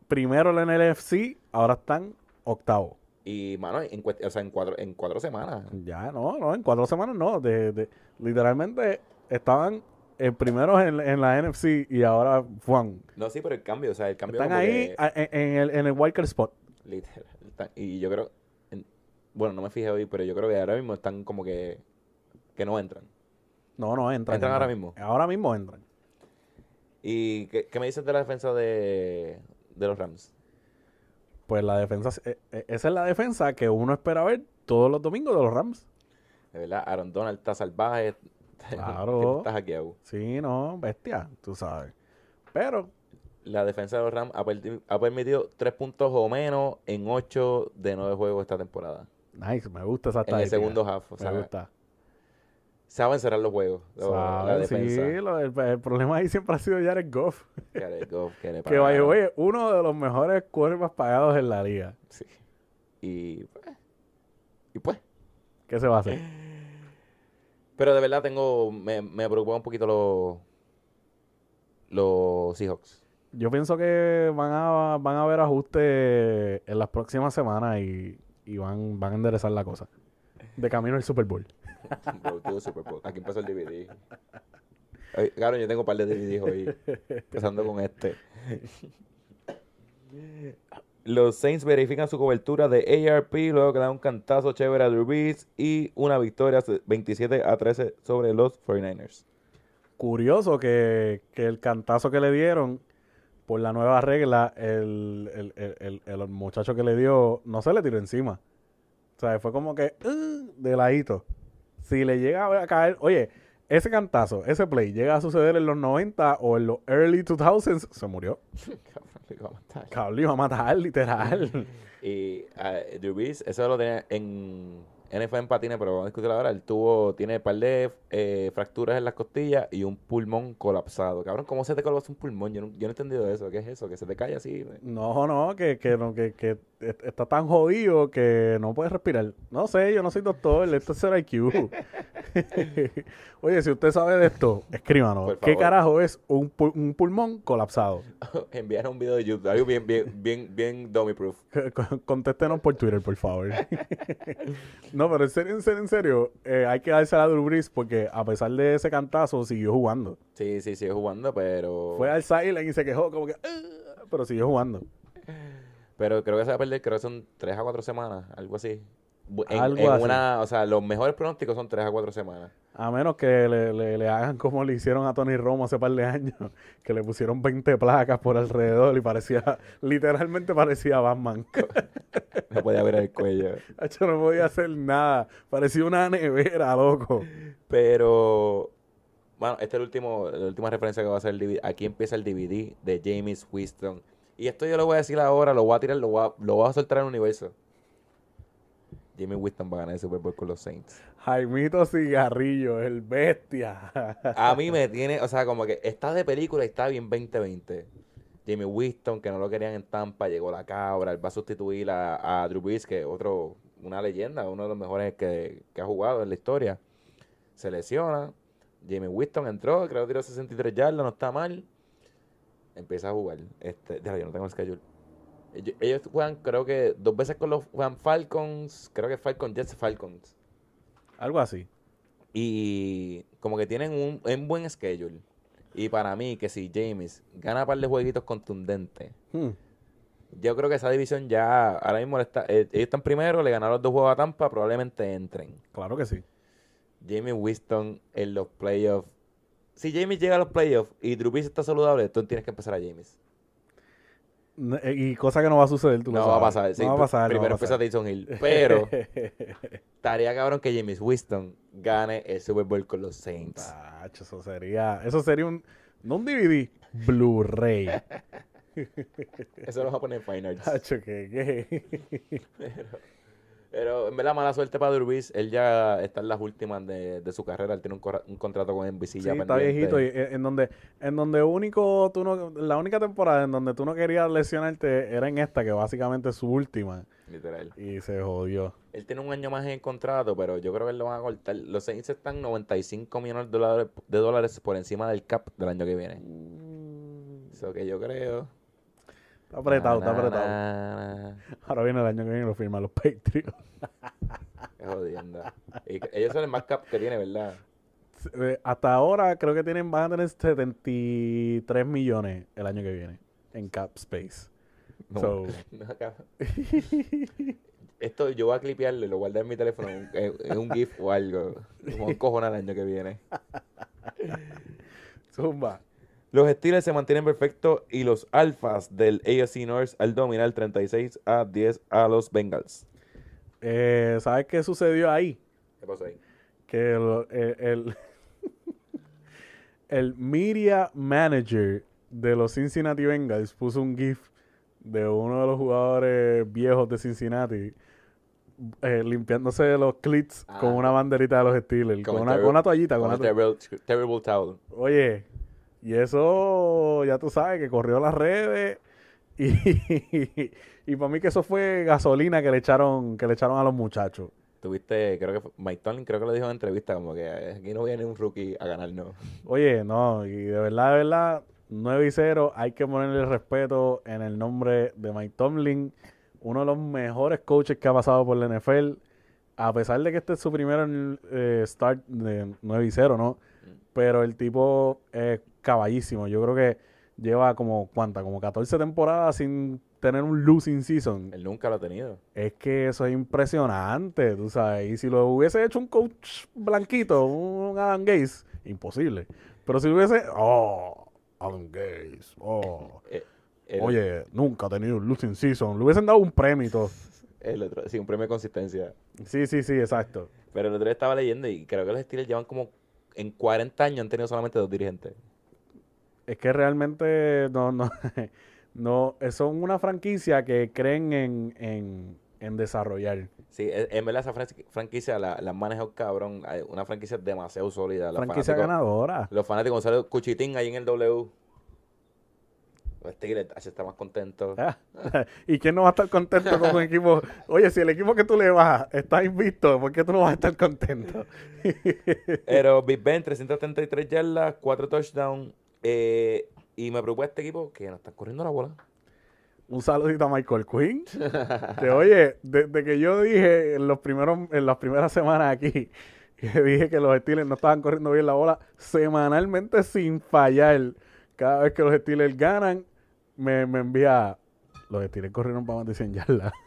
primero en el NFC, ahora están octavo. Y, mano, en, o sea, en, cuatro, en cuatro semanas. Ya, no, no, en cuatro semanas no. De, de- literalmente estaban eh, primeros en, en la NFC y ahora Juan. No, sí, pero el cambio, o sea, el cambio Están ahí que- en, en el, en el wildcard spot. Literal. Están- y yo creo, en- bueno, no me fijé hoy, pero yo creo que ahora mismo están como que, que no entran. No, no, entran. Entran ahora mismo. Ahora mismo entran. ¿Y qué, qué me dices de la defensa de, de los Rams? Pues la defensa, eh, eh, esa es la defensa que uno espera ver todos los domingos de los Rams. De verdad, Aaron Donald está salvaje. Claro. Está hackeado. Sí, no, bestia, tú sabes. Pero La defensa de los Rams ha, ha permitido tres puntos o menos en ocho de nueve juegos esta temporada. Nice, me gusta esa En el segundo half. O me sea, gusta. saben cerrar los juegos. lo- la Sabe, defensa. Sí, lo- el, el problema ahí siempre ha sido Jared Goff. Jared Goff, que le Que vaya, oye, uno de los mejores cuervos pagados en la liga. Sí. Y pues, y pues. ¿Qué se va a hacer? Pero de verdad tengo, me, me preocupa un poquito los, los Seahawks. Yo pienso que van a, van a haber ajustes en las próximas semanas y, y van, van a enderezar la cosa. De camino al Super Bowl. Bro, tuvo Super Bowl. Aquí empezó el DVD. Ay, Claro, yo tengo un par de DVDs hoy. Empezando con este. Los Saints verifican su cobertura de ARP, luego que dan un cantazo chévere a Drew Brees y una victoria 27 a 13 sobre los 49ers. Curioso que, que el cantazo que le dieron por la nueva regla, el, el, el, el, muchacho que le dio no se le tiró encima. O sea, fue como que uh, de ladito. Si le llega a caer, oye, ese cantazo, ese play, llega a suceder en los 90 o en los early 2000s, se murió. Cabrón, iba a matar, literal. y uh, Drew Brees, eso lo tenía en En patines, pero vamos a discutir ahora. Él tuvo, tiene un par de eh, fracturas en las costillas y un pulmón colapsado. Cabrón, ¿cómo se te colapsa un pulmón? Yo no, yo no he entendido eso. ¿Qué es eso? ¿Que se te cae así? No, no, que, que, no, que, que está tan jodido que no puedes respirar. No sé, yo no soy doctor, esto es IQ. Oye, si usted sabe de esto, escríbanos. ¿Qué carajo es un, un pulmón colapsado? Envíanos un video de YouTube, algo bien, bien, bien, bien dummy proof. Contéstenos por Twitter, por favor. No, pero en serio, en serio, en serio eh, hay que darse a Drew Brees porque a pesar de ese cantazo, siguió jugando. Sí, sí, siguió jugando, pero... Fue al silent y se quejó como que... Ah", pero siguió jugando. Pero creo que se va a perder, creo que son tres a cuatro semanas, algo así. En, una, o sea, los mejores pronósticos son tres a cuatro semanas. A menos que le, le, hagan como le hicieron a Tony Romo hace par de años, que le pusieron 20 placas por alrededor y parecía, literalmente parecía Batman. no podía ver el cuello. Yo no podía hacer nada, parecía una nevera, loco. Pero, bueno, esta es el último, la última referencia que va a hacer el DVD. Aquí empieza el DVD de James Winston y esto yo lo voy a decir ahora, lo voy a tirar, lo voy a, lo voy a soltar el universo. Jimmy Winston va a ganar el Super Bowl con los Saints. Jaimito Cigarrillo, el bestia. a mí me tiene, o sea, como que está de película y está bien 2020. Jimmy Winston, que no lo querían en Tampa, llegó la cabra, él va a sustituir a, Drew Brees, que es otro, una leyenda, uno de los mejores que, que, ha jugado en la historia. Se lesiona. Jimmy Winston entró, creo que tiró 63 yardas, no está mal empieza a jugar. Este, yo no tengo el schedule. Ellos, juegan, creo que dos veces con los juegan Falcons, creo que Falcons Jets Falcons. Algo así. Y como que tienen un, un buen schedule. Y para mí, que si James gana un par de jueguitos contundentes, hmm. yo creo que esa división ya, ahora mismo está, eh, ellos están primero, le ganaron los dos juegos a Tampa, probablemente entren. Claro que sí. Jamie Winston en los playoffs si James llega a los playoffs y Drew Brees está saludable, tú tienes que empezar a James. Eh, y cosa que no va a suceder, tú no va a pasar. no va a pasar. Primero empieza Tyson Hill. Pero estaría cabrón que James Winston gane el Super Bowl con los Saints. eso sería, eso sería un, no un DVD, Blu-ray. eso lo va a poner en Fine Arts. ¿qué, Pero, pero en verdad, mala suerte para Durbis. Él ya está en las últimas de, su carrera. Él tiene un, contrato con NBC sí, está viejito. Y en donde, en donde único, tú no, la única temporada en donde tú no querías lesionarte era en esta, que básicamente es su última. Literal. Y se jodió. Él tiene un año más en contrato, pero yo creo que él lo van a cortar. Los Saints están 95 millones de dólares, de dólares por encima del cap del año que viene. Mm. Eso que yo creo. Está apretado, está apretado. Ahora viene el año que viene y lo firman los Patriots. Qué jodiendo. ellos son el más cap que tiene, ¿verdad? Eh, hasta ahora creo que tienen, van a tener 73 millones el año que viene en cap space. No, Esto yo voy a clipearlo y lo guardar en mi teléfono en, un GIF o algo. Como un cojón el año que viene. Zumba. Los Steelers se mantienen perfectos y los Alfas del AFC North al dominar 36 a 10 a los Bengals. Eh, ¿Sabes qué sucedió ahí? ¿Qué pasó ahí? Que el, el, media manager de los Cincinnati Bengals puso un GIF de uno de los jugadores viejos de Cincinnati eh, limpiándose los clits con una banderita de los Steelers, con una, con una, toallita. Con, una terrible, terrible towel. Oye, y eso, ya tú sabes, que corrió las redes. Y, y, para mí que eso fue gasolina que le echaron, que le echaron a los muchachos. Tuviste, creo que fue, Mike Tomlin creo que lo dijo en entrevista, como que aquí no viene un rookie a ganar, no. Oye, no, y de verdad, de verdad, 9 y 0, hay que ponerle respeto en el nombre de Mike Tomlin, uno de los mejores coaches que ha pasado por la NFL, a pesar de que este es su primer eh, start de 9 y 0, ¿no? Pero el tipo es caballísimo. Yo creo que lleva como, ¿cuánta? Como 14 temporadas sin tener un losing season. Él nunca lo ha tenido. Es que eso es impresionante, tú sabes. Y si lo hubiese hecho un coach blanquito, un Adam Gaze, imposible. Pero si lo hubiese. Oh, Adam Gaze. Oh. Eh, Oye, nunca ha tenido un losing season. Le hubiesen dado un premio y todo. el otro, sí, un premio de consistencia. Sí, sí, sí, exacto. Pero el otro día estaba leyendo y creo que los Steelers llevan como en 40 años han tenido solamente dos dirigentes. Es que realmente no, no, no, eh, son una franquicia que creen en, en, en desarrollar. Sí, e- en verdad esa fran- franquicia la, la manejado cabrón. Una franquicia demasiado sólida. Los franquicia ganadora. Los fanáticos Gonzalo Cuchitín ahí en el W. Los Steelers ah, se está más contento. Ah, ¿Y quién no va a estar contento con un equipo? Oye, si el equipo que tú le vas está invicto, ¿por qué tú no vas a estar contento? Pero Big Ben, 333 yardas, 4 touchdowns. eh, y me preocupa este equipo que no están corriendo la bola. Un saludito a Michael Quinn. Que oye, desde que yo dije en los primeros, en las primeras semanas aquí, que dije que los Steelers no estaban corriendo bien la bola, semanalmente sin fallar. Cada vez que los Steelers ganan, me, me envía. Los Steelers corrieron para más de 100 yardas.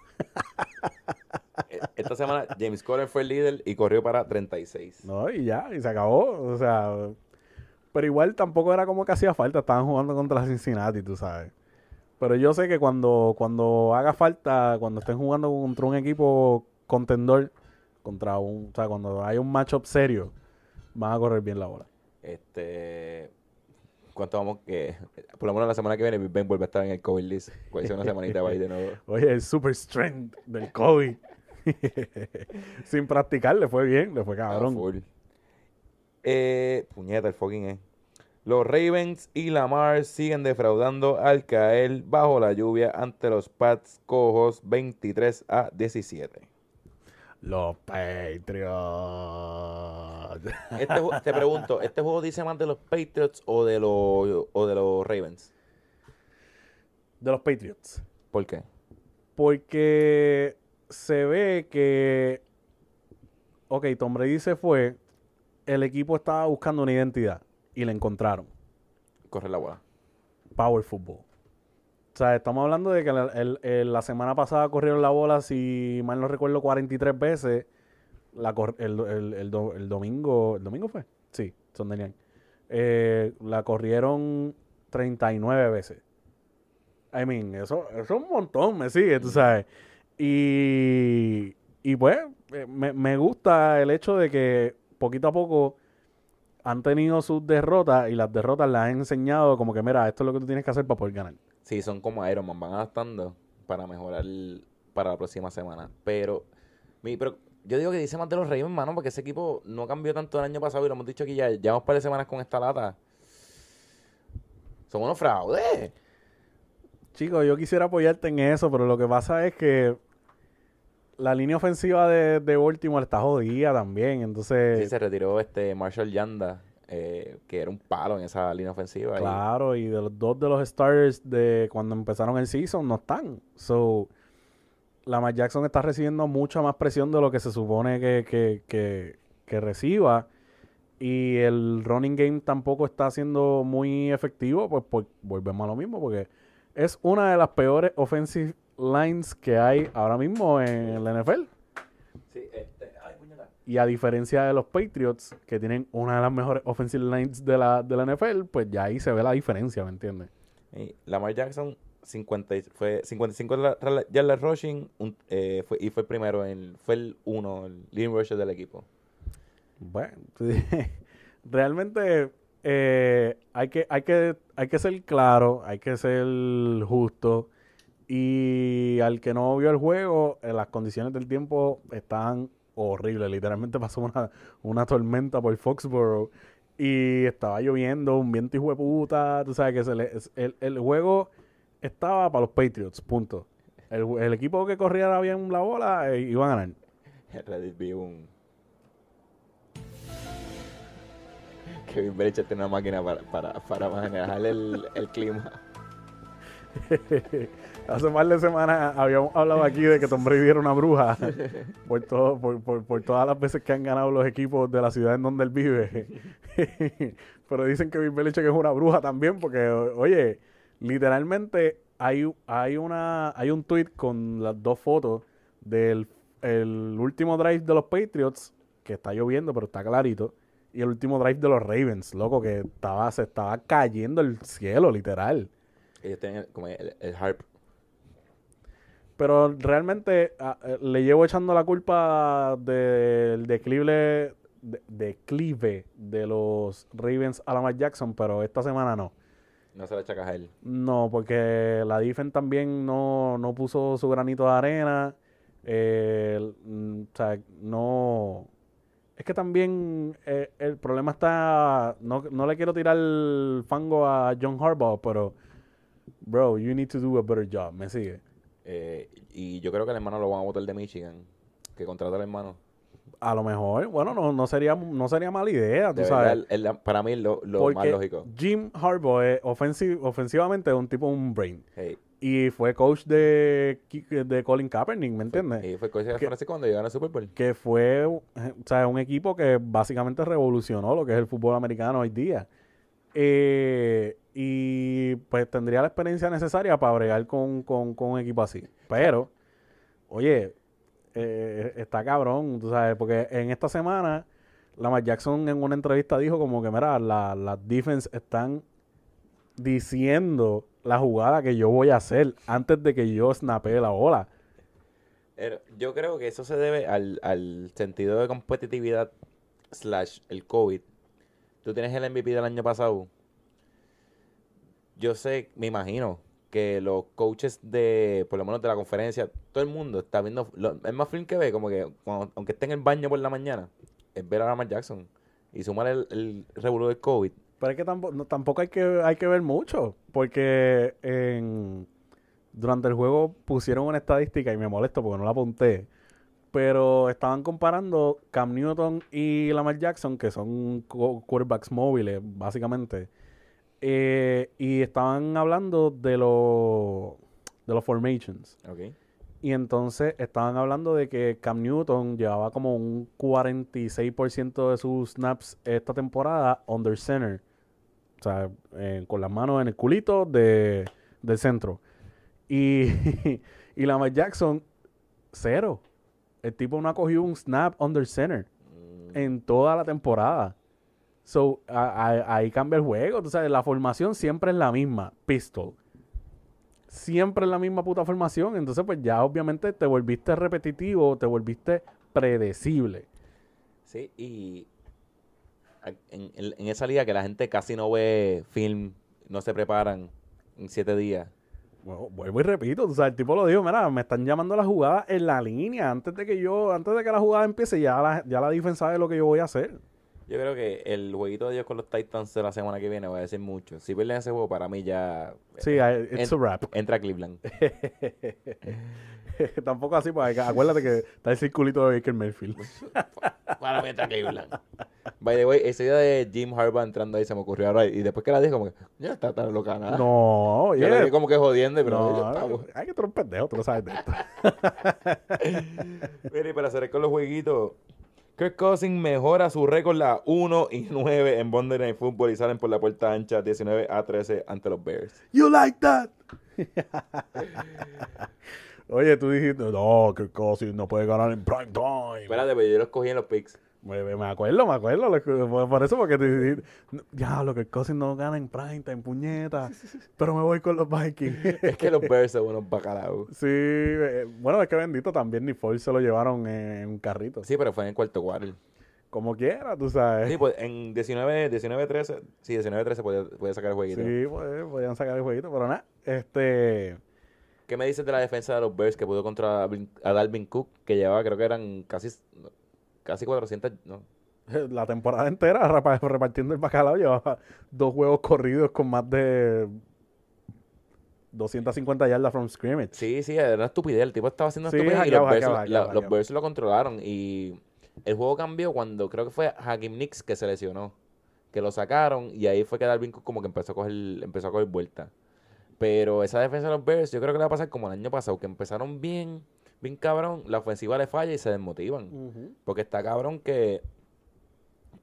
Eh, Esta semana James Conner fue el líder y corrió para 36. No, y ya, y se acabó. O sea, pero igual tampoco era como que hacía falta. Estaban jugando contra Cincinnati, tú sabes. Pero yo sé que cuando, cuando haga falta, cuando estén jugando contra un equipo contendor, contra un, o sea, cuando hay un matchup serio, van a correr bien la bola. Este. ¿Cuánto vamos? Que por lo menos la semana que viene Big Ben vuelve a estar en el COVID list. Puede ser una semanita va a ir de nuevo. Oye, el super strength del Kobe. Sin practicar, le fue bien, le fue Ah, cabrón. full. Eh, puñeta, el fucking es. Los Ravens y Lamar siguen defraudando al caer bajo la lluvia ante los Pats cojos 23 a 17. Los Patriots. Este ju- te pregunto, ¿este juego dice más de los Patriots o de los, o de los Ravens? De los Patriots. ¿Por qué? Porque se ve que, ok, Tom Brady se fue, el equipo estaba buscando una identidad y la encontraron. Corre la bola. Power Football. O sea, estamos hablando de que la, el- el- la semana pasada corrieron la bola, si mal no recuerdo, 43 veces. La cor- el, el- el do- el domingo, ¿el domingo fue? Sí, son Daniel. Eh, la corrieron 39 veces. I mean, eso, eso es un montón, me sigue, tú sabes. Y, y pues, eh, me, me gusta el hecho de que poquito a poco han tenido sus derrotas y las derrotas las han enseñado como que, mira, esto es lo que tú tienes que hacer para poder ganar. Sí, son como Iron Man, van adaptando para mejorar para la próxima semana. Pero, mi, pero yo digo que dice más de los Ravens, mano, porque ese equipo no cambió tanto el año pasado y lo hemos dicho aquí ya. Llevamos un par de semanas con esta lata. Son unos fraudes. Chicos, yo quisiera apoyarte en eso, pero lo que pasa es que la línea ofensiva de, de Baltimore está jodida también. Entonces, Sí, se retiró este Marshall Yanda, eh, que era un palo en esa línea ofensiva. y- claro, y de los dos de los starters de cuando empezaron el season no están. So, Lamar Jackson está recibiendo mucha más presión de lo que se supone que, que, que, que reciba. Y el running game tampoco está siendo muy efectivo, pues, pues volvemos a lo mismo, porque es una de las peores offensive lines que hay ahora mismo en la NFL. Sí, este, ay. Y a diferencia de los Patriots, que tienen una de las mejores offensive lines de la, de la NFL, pues ya ahí se ve la diferencia, ¿me entiendes? Y Lamar Jackson 50, y- fue 55 la- ra- yardas rushing un- eh, fue, y fue primero, en, fue el uno, el leading rusher del equipo. Bueno, realmente eh, hay, que, hay, que, hay que ser claro, hay que ser justo. Y al que no vio el juego, eh, las condiciones del tiempo estaban horribles. Literalmente pasó una, una tormenta por Foxborough y estaba lloviendo, un viento de puta. Tú sabes que se le- el, el juego estaba para los Patriots, punto. El, el equipo que corriera bien la bola eh, iba a ganar. Reddit vi un... Kevin Belichick tiene una máquina para, para, para manejar el, el clima. Hace par de semanas habíamos hablado aquí de que Tom Brady era una bruja por, todo, por, por, por todas las veces que han ganado los equipos de la ciudad en donde él vive. Pero dicen que Bill Belichick es una bruja también porque, oye, literalmente hay, hay, una, hay un tweet con las dos fotos del el último drive de los Patriots, que está lloviendo, pero está clarito, y el último drive de los Ravens, loco, que estaba, se estaba cayendo el cielo, literal. Ellos tienen como el, el harp. Pero realmente a- le llevo echando la culpa del declive, de, declive de los Ravens a Lamar Jackson, pero esta semana no. No se le achacas a él. No, porque la defense también no, no puso su granito de arena. Eh, el- mm, o sea, no. Es que también eh, el problema está. No, no le quiero tirar el fango a John Harbaugh, pero. Bro, you need to do a better job. Me sigue. Eh, y yo creo que el hermano lo van a votar de Michigan. Que contrata al hermano. A lo mejor, bueno, no, no sería no sería mala idea, tú De sabes. verdad, el- el- para mí lo, lo más lógico. Jim Harbaugh es ofensi- ofensivamente es un tipo un brain. Hey, Y fue coach de, de Colin Kaepernick, ¿me entiendes? y fue coach de Que- Francisco cuando llegaron al Super Bowl. que fue o sea, un equipo que básicamente revolucionó lo que es el fútbol americano hoy día. Eh, y pues tendría la experiencia necesaria para bregar con, con- con un equipo así. Pero, oye, eh, está cabrón, tú sabes, porque en esta semana Lamar Jackson en una entrevista dijo como que, mira, la- las defense están diciendo la jugada que yo voy a hacer antes de que yo snapee la bola. Yo creo que eso se debe al, al sentido de competitividad slash el COVID. Tú tienes el MVP del año pasado. Yo sé, me imagino que los coaches de, por lo menos de la conferencia, todo el mundo está viendo, es más film que ve, como que aunque esté en el baño por la mañana, es ver a Lamar Jackson y sumar el, el revolú del COVID. Pero es que tampoco, tampoco hay que hay que ver mucho, porque en, durante el juego pusieron una estadística y me molesto porque no la apunté, pero estaban comparando Cam Newton y Lamar Jackson, que son quarterbacks móviles, básicamente, eh, y estaban hablando de los de los formations. Y entonces estaban hablando de que Cam Newton llevaba como un 46% de sus snaps esta temporada under center. O sea, eh, con las manos en el culito de, del centro. Y, y Lamar Jackson, cero. El tipo no ha cogido un snap under center Mm, en toda la temporada. So, ahí cambia el juego. Tú sabes, la formación siempre es la misma. Pistol. Siempre es la misma puta formación. Entonces, pues ya obviamente te volviste repetitivo, te volviste predecible. Sí, y en, en- en esa liga que la gente casi no ve film, no se preparan en siete días. Bueno, vuelvo y repito, tú sabes, el tipo lo dijo, mira, me están llamando a la jugada en la línea. Antes de que yo, antes de que la jugada empiece, ya la, ya la defensa sabe lo que yo voy a hacer. Yo creo que el jueguito de ellos con los Titans de la semana que viene va a decir mucho. Si pierden ese juego, para mí ya Sí, I- it's a En- wrap. entra a Cleveland. Tampoco así, porque acuérdate que está el circulito de Baker Mayfield. para mí entra a Cleveland. By the way, esa idea de Jim Harbaugh entrando ahí se me ocurrió ahora. Y después que la dije, como que, ya está tan loca nada. No, la dije como que jodiendo, pero No, yo estaba- hay que tener un pendejo, tú lo sabes de esto. Mira, y para hacer con los jueguitos, Kirk Cousins mejora su récord la 1 y 9 en Monday Night Football y salen por la puerta ancha 19 a 13 ante los Bears. You like that? Oye, tú dijiste, no, que Cousins no puede ganar en prime time. Espérate, pero yo los cogí en los picks. Me, me acuerdo, me acuerdo. lo Por, eso, porque diablo, que Cousins no gana en prime time, puñeta. Pero me voy con los Vikings. Es que los Bears son unos bacalaos. sí, eh, bueno, es que bendito también ni Ford se lo llevaron en, un carrito. Sí, pero fue en el cuarto quarter. Como quiera, tú sabes. Sí, pues en 19, 19 13, sí, 19 13 podía, podía sacar el jueguito. Sí, pues, podían sacar el jueguito, pero nada. Este. ¿Qué me dices de la defensa de los Bears que pudo contra a Dalvin Cook, que llevaba, creo que eran casi, casi 400, no, La temporada entera repartiendo el bacalao llevaba dos juegos corridos con más de 250 yardas from scrimmage. Sí, sí, era una estupidez. El tipo estaba haciendo Sí, estupidez y los la-. Bears lo controlaron. Y el juego cambió cuando creo que fue Hakim Nicks que se lesionó. Que lo sacaron y ahí fue que Dalvin Cook como que empezó a coger, empezó a coger vuelta. Pero esa defensa de los Bears yo creo que le va a pasar como el año pasado, que empezaron bien, bien cabrón, la ofensiva le falla y se desmotivan. Porque está cabrón que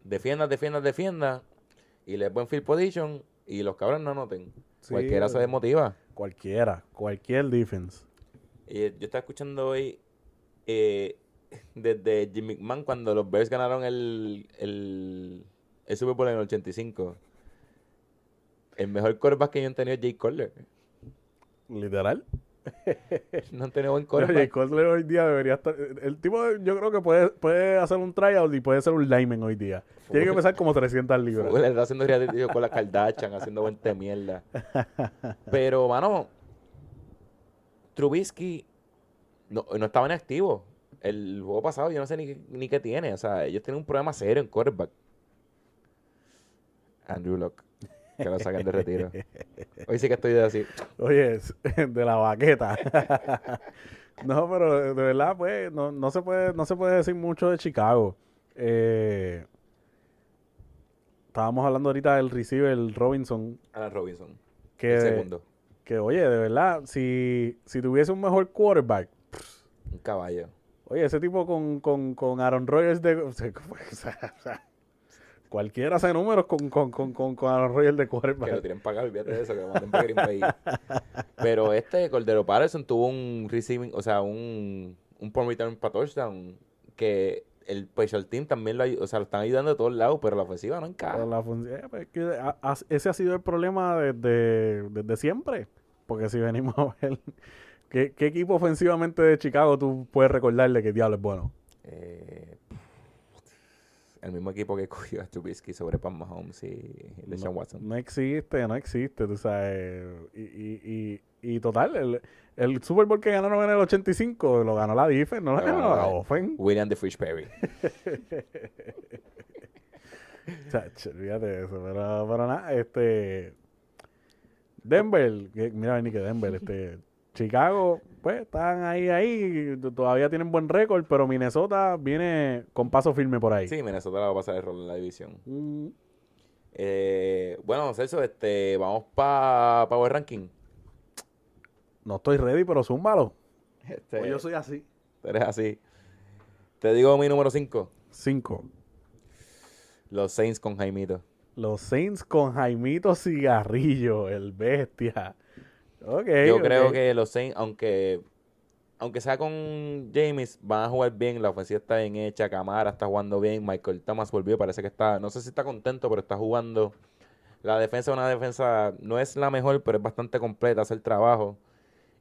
defiendas, defiendas, defiendas y le buen field position y los cabrones no anoten. Sí, Cualquiera se eh. desmotiva. Cualquiera, cualquier defense. Y yo estaba escuchando hoy eh, desde Jim McMahon cuando los Bears ganaron el, el, el Super Bowl en el 85. El mejor quarterback que yo han tenido es Jay Cutler. Literal. No tenido buen quarterback. Cutler hoy día debería estar. El tipo, yo creo que puede, puede hacer un tryout y puede ser un lineman hoy día. Tiene que pesar como 300 libras. Está haciendo reality con la Kardashian, haciendo buena mierda. Pero, mano, Trubisky no, no estaba en activo. El juego pasado yo no sé ni, qué- ni qué tiene. O sea, ellos tienen un problema serio en quarterback. Andrew Locke. Que lo saquen de retiro. Hoy sí que estoy de así. Oye, de la baqueta. no, pero de verdad, pues, no, no se puede, no se puede decir mucho de Chicago. Eh, estábamos hablando ahorita del receiver, el Robinson, Alan Robinson. que, el segundo. que oye, de verdad, si, si tuviese un mejor quarterback, Un caballo. oye, ese tipo con, con, con Aaron Rodgers de o sea, o sea, cualquiera hace números con, con, con, con, con Aaron Rodgers de Que lo quarterback. tienen pagado, olvídate de eso, que lo manden para Green Bay. Pero este Cordero Patterson tuvo un receiving, o sea, un, un punt return para touchdown. Que el special team también lo, o sea, lo están ayudando de todos lados, pero la ofensiva no encaja. La eh, pues, que a- a- ese ha sido el problema desde, desde siempre. Porque si venimos a ver, ¿qué, qué equipo ofensivamente de Chicago tú puedes recordarle que diablo es bueno? Eh, el mismo equipo que cogió a Trubisky sobre Pat Mahomes y LeSean no, Watson. no existe, no existe, tú sabes. Y, y, y, y total, el, el Super Bowl que ganaron en el 85 lo ganó la defense, no lo ganó ganó la la- offense. William the Fish Perry. Chacho, olvídate de eso, pero, pero nada, este. Denver, que- mira, ni que Denver, este. Chicago, pues están ahí, ahí, todavía tienen buen récord, pero Minnesota viene con paso firme por ahí. Sí, Minnesota le va a pasar el rol en la división. Mm, Eh, bueno, Celso, este, vamos para Power Ranking. no estoy ready, pero zúmbalo. Este, Pues yo soy así. tú eres así. Te digo mi número 5. Cinco. Los Saints con Jaimito. Los Saints con Jaimito Cigarrillo, el bestia. Yo creo que los Saints, aunque aunque sea con James, van a jugar bien. La ofensiva está bien hecha. Camara está jugando bien. Michael Thomas volvió. Parece que está, no sé si está contento, pero está jugando. La defensa es una defensa, no es la mejor, pero es bastante completa, hace el trabajo.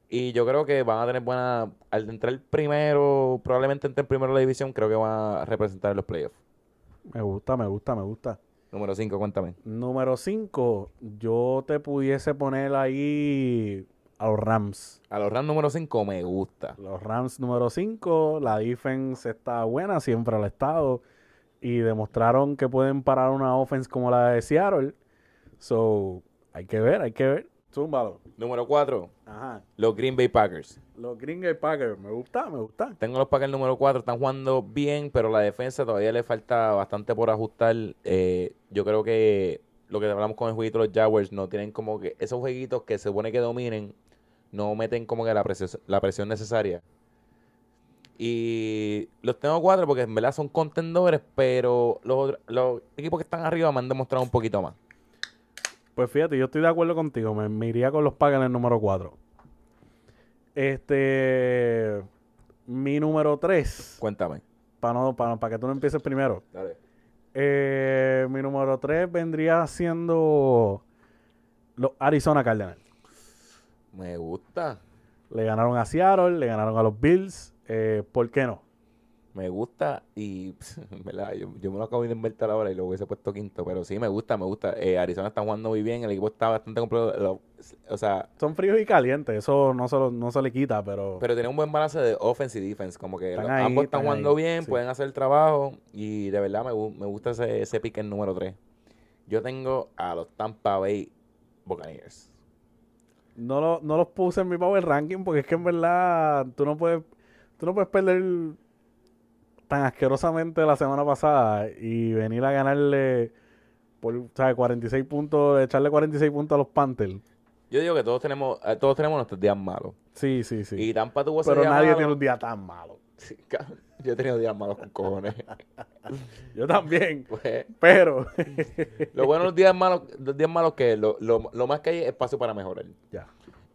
Y yo creo que van a tener buena. Al entrar primero, probablemente entre primero en la división, creo que van a representar en los playoffs. Me gusta, me gusta, me gusta. Número 5, cuéntame. Número 5, yo te pudiese poner ahí a los Rams. A los Rams número 5 me gusta. Los Rams número 5, la defense está buena, siempre ha estado. Y demostraron que pueden parar una offense como la de Seattle. So, hay que ver, hay que ver. Zúmbalo. Número 4, Ajá. los Green Bay Packers. Los Green Bay Packers, me gusta, me gusta. Tengo los Packers número 4, están jugando bien, pero la defensa todavía le falta bastante por ajustar. Eh, yo creo que lo que hablamos con el jueguito de los Jaguars, no tienen como que esos jueguitos que se supone que dominen, no meten como que la presión, la presión necesaria. Y los tengo 4 porque en verdad son contendores, pero los, los equipos que están arriba me han demostrado un poquito más. Pues fíjate, yo estoy de acuerdo contigo. Me, me iría con los Packers en el número 4. Este. Mi número 3. Cuéntame. Para no, para que tú no empieces primero. Dale. Eh, mi número 3 vendría siendo los Arizona Cardinals. Me gusta. Le ganaron a Seattle, le ganaron a los Bills. Eh, ¿Por qué no? Me gusta y, verdad, yo, yo me lo acabo de inventar ahora y lo hubiese puesto quinto, pero sí, me gusta, me gusta. Eh, Arizona está jugando muy bien, el equipo está bastante completo. lo- o sea, Son fríos y calientes, eso no se, lo- no se le quita, pero, pero tiene un buen balance de offense y defense, como que Están los- ahí, ambos están están jugando ahí, bien, sí. pueden hacer el trabajo y de verdad me, me gusta ese, ese pick en número 3. Yo tengo a los Tampa Bay Buccaneers. no, lo- no los puse en mi power ranking porque es que en verdad tú no puedes, tú no puedes perder tan asquerosamente la semana pasada y venir a ganarle por ¿sabes? 46 puntos, echarle 46 puntos a los Panthers. Yo digo que todos tenemos, eh, todos tenemos nuestros días malos. Sí, sí, sí. Y Tampa tuvo ese pero día nadie malo. tiene un día tan malo. Sí, Yo he tenido días malos con cojones. Yo también, Pues, pero Lo bueno de los días malos, los días malos que lo, lo, lo más que hay es espacio para mejorar. ya.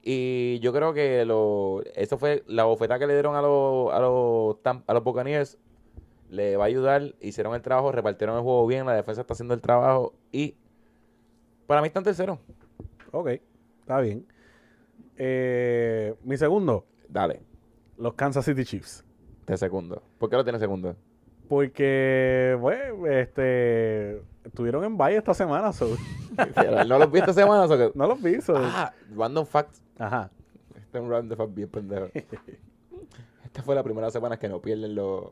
Y yo creo que lo, eso fue la bofetada que le dieron a los, a los, a los Buccaneers. Le va a ayudar. Hicieron el trabajo, repartieron el juego bien. La defensa está haciendo el trabajo. Y para mí están tercero. Ok, está bien. Eh, mi segundo, Dale, los Kansas City Chiefs. de segundo. ¿Por qué lo tiene segundo? Porque, bueno, este, estuvieron en Valle esta semana, so- ¿No los vi esta semana? o qué? no los vi. so- Ah, random facts. Ajá. Este es un random fact bien pendejo. Esta fue la primera semana que no pierden los,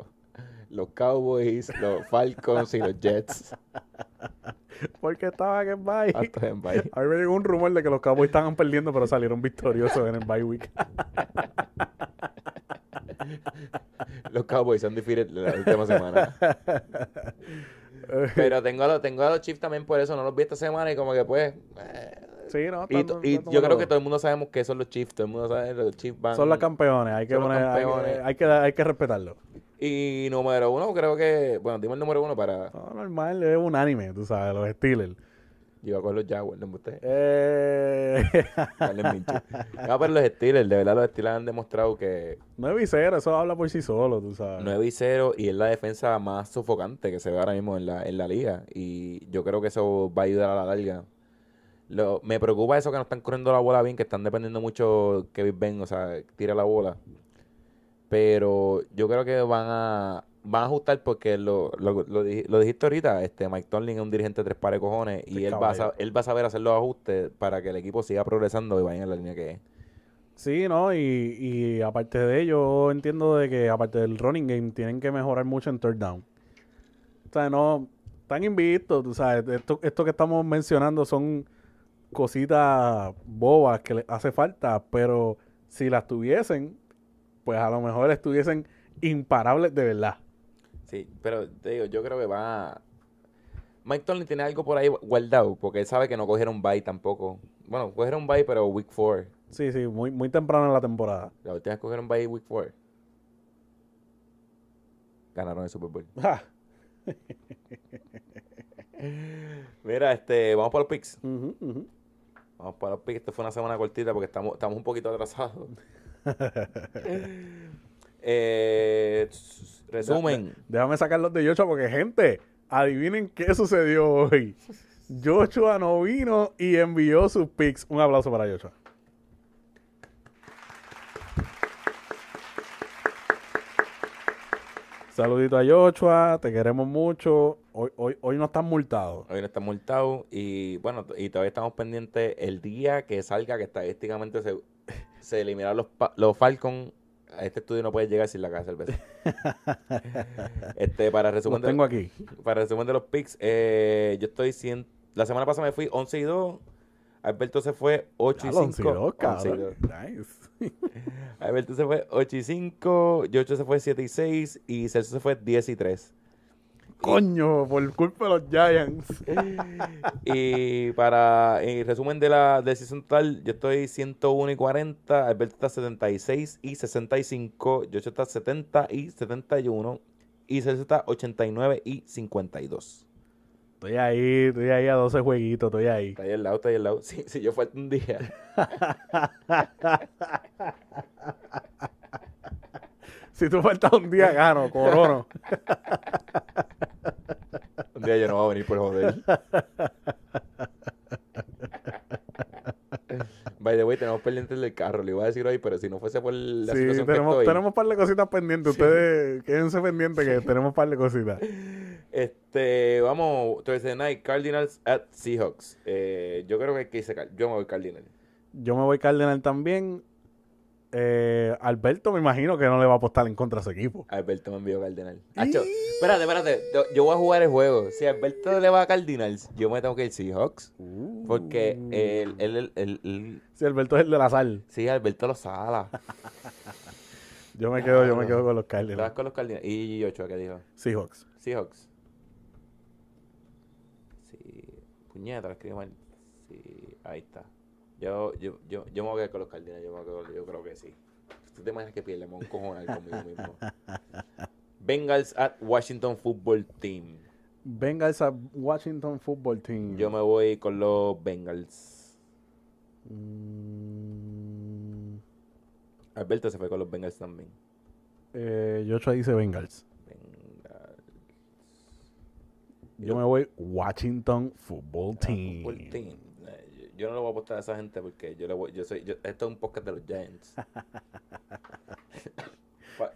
los Cowboys, los Falcons y los Jets. Porque estaban en. Hasta en bye. A mí me llegó un rumor de que los Cowboys estaban perdiendo, pero salieron victoriosos en el bye week. Los Cowboys son difíciles la última semana. Pero tengo a, los, tengo a los Chiefs también por eso. No los vi esta semana y como que pues... eh, sí, no. y, y yo creo que todo el mundo sabemos que son los Chiefs. Todo el mundo sabe que los Chiefs van... Son los campeones, hay que poner, hay que- hay que, hay que respetarlo. Y número uno, creo que... Bueno, dime el número uno para... No, normal, es unánime, tú sabes, los Steelers. Yo con los Jaguars, no me usted. Eh. No, pero los Steelers, de verdad los Steelers han demostrado que 9 y 0, eso habla por sí solo, tú sabes. 9 y 0 y es la defensa más sofocante que se ve ahora mismo en la, en la liga. Y yo creo que eso va a ayudar a la larga. Lo, me preocupa eso que no están corriendo la bola bien, que están dependiendo mucho que Ben, o sea, tira la bola. Pero yo creo que van a van a ajustar porque lo, lo, lo, dij- lo dijiste ahorita, este Mike Tomlin es un dirigente de tres pares de cojones y él va, a, él va a saber hacer los ajustes para que el equipo siga progresando y vaya en la línea que es. Sí, ¿no? Y, y aparte de ello, entiendo de que aparte del running game, tienen que mejorar mucho en third down. O sea, no, están invictos, tú sabes. Esto, esto que estamos mencionando son cositas bobas que les hace falta, pero si las tuviesen, pues a lo mejor estuviesen imparables de verdad. Sí, pero te digo, yo creo que va. Mike Tomlin tiene algo por ahí guardado, porque él sabe que no cogieron bye tampoco. Bueno, cogieron bye, pero week 4. Sí, sí, muy, muy temprano en la temporada. La última vez cogieron bye week 4. Ganaron el Super Bowl. Ah, Mira, este, vamos para los picks. Vamos para los picks. Esta fue una semana cortita porque estamos, estamos un poquito atrasados. Eh, resumen. Déjame sacar los de Yocho porque, gente, adivinen qué sucedió hoy. Joshua no vino y envió sus picks. Un aplauso para Joshua. Saludito a Joshua, te queremos mucho. Hoy, hoy, hoy no estás multado. Hoy no está multado y bueno, y todavía estamos pendientes el día que salga que estadísticamente se, se eliminaron los, los Falcons. A este estudio no puede llegar sin la casa del beso. este, para Los resumen, de, tengo aquí. para resumen de los picks, eh, yo estoy 100, la semana pasada me fui 11 y 2. Alberto se fue 8 y 5. Alonso, 11 y cabrón. 2. Nice. Alberto se fue 8 y 5, Yocho se fue 7 y 6 y Celso se fue 10 y 3. Coño, por culpa de los Giants. Y para el resumen de la decisión total, yo estoy 101 y 40, Alberto está 76 y 65, Yocho está 70 y 71 y Celso está 89 y 52. Estoy ahí, estoy ahí a 12 jueguitos, estoy ahí. Está ahí al lado, está ahí al lado. Si, si yo falta un día. Si tú faltas un día, gano, corono. Un día yo no voy a venir por joder. By the way, tenemos pendientes del carro, le iba a decir hoy, pero si no fuese por la Sí, situación tenemos, que estoy, tenemos un par de cositas pendientes. Ustedes quédense pendientes que tenemos un par de cositas. este, vamos, Thursday Night, Cardinals at Seahawks. Eh, yo creo que hay que irse yo me voy Cardinals. Yo me voy Cardenal también. Eh, Alberto me imagino que no le va a apostar en contra a su equipo. Alberto me envió Cardinals. Acho, espérate, espérate, yo, yo voy a jugar el juego. Si Alberto le va a Cardinals, yo me tengo que ir Seahawks. Porque él, él, él, Si Alberto es el de la sal. sí, Alberto lo sala. Yo me quedo, yo me quedo con los Te vas Cardinals. con los Cardinals. Y Ochoa, ¿qué dijo? Seahawks. Seahawks. Sí. Puñeta, lo escribí mal. Sí, ahí está. Yo, yo, yo, yo me voy a quedar con los Cardinals. Yo, me voy a quedar- yo creo que sí. ¿Tú te imaginas que pierdemos un cojonal conmigo mismo? Bengals at Washington Football Team. Bengals a Washington Football Team. Yo me voy con los Bengals. Mm, Alberto se fue con los Bengals también. Eh, Joshua dice Bengals. Bengals. Yo me voy Washington Football Team. football team. Yo, no le voy a apostar a esa gente porque yo le voy, yo soy, yo- esto es un podcast de los Giants. Fa-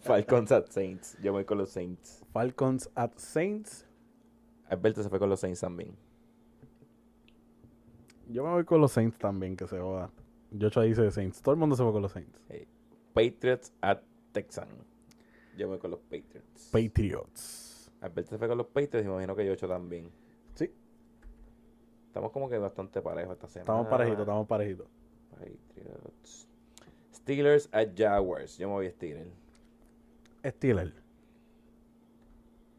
Falcons at Saints. Yo voy con los Saints. Falcons at Saints. Alberto se fue con los Saints también. Yo me voy con los Saints también, que se joda. Joshua dice Saints. Todo el mundo se fue con los Saints. Patriots at Texan. Yo voy con los Patriots. Patriots. Alberto se fue con los Patriots y me imagino que yo también. Estamos como que bastante parejos esta semana. Estamos parejitos, estamos parejitos. Patriots. Steelers at Jaguars. Yo me voy a Steelers. Steelers.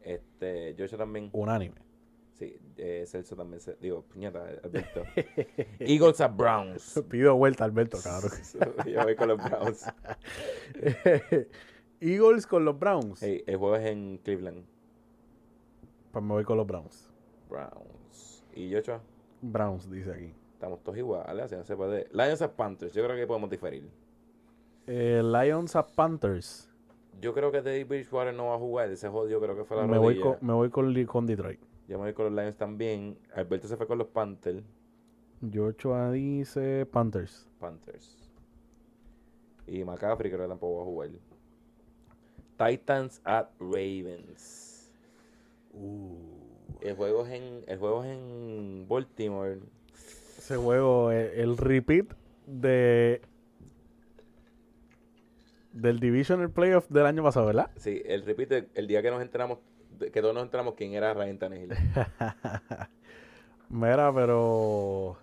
Este, Joshua también. Unánime. Sí, eh, Celso también. Se, digo, puñeta, Alberto. Eagles at Browns. Pido vuelta, Alberto, cabrón. Yo voy con los Browns. Eagles con los Browns. Hey, el juego es en Cleveland. Pues me voy con los Browns. Browns. Y Joshua, Browns, dice aquí. estamos todos iguales. Así no se puede. Lions at Panthers. Yo creo que podemos diferir. Eh, Lions a Panthers. Yo creo que David Bridgewater no va a jugar. Ese jodido creo que fue la Me voy, con, me voy con, con Detroit. Yo me voy con los Lions también. Alberto se fue con los Panthers. Joshua dice Panthers. Panthers. Y McCaffrey creo que tampoco va a jugar. Titans at Ravens. El juego es en, el juego es en Baltimore. Ese juego, el repeat de del Divisional Playoff del año pasado, ¿verdad? Sí, el repite, el día que nos enteramos, de- que todos nos enteramos quién era Ryan Tannehill. Mira, pero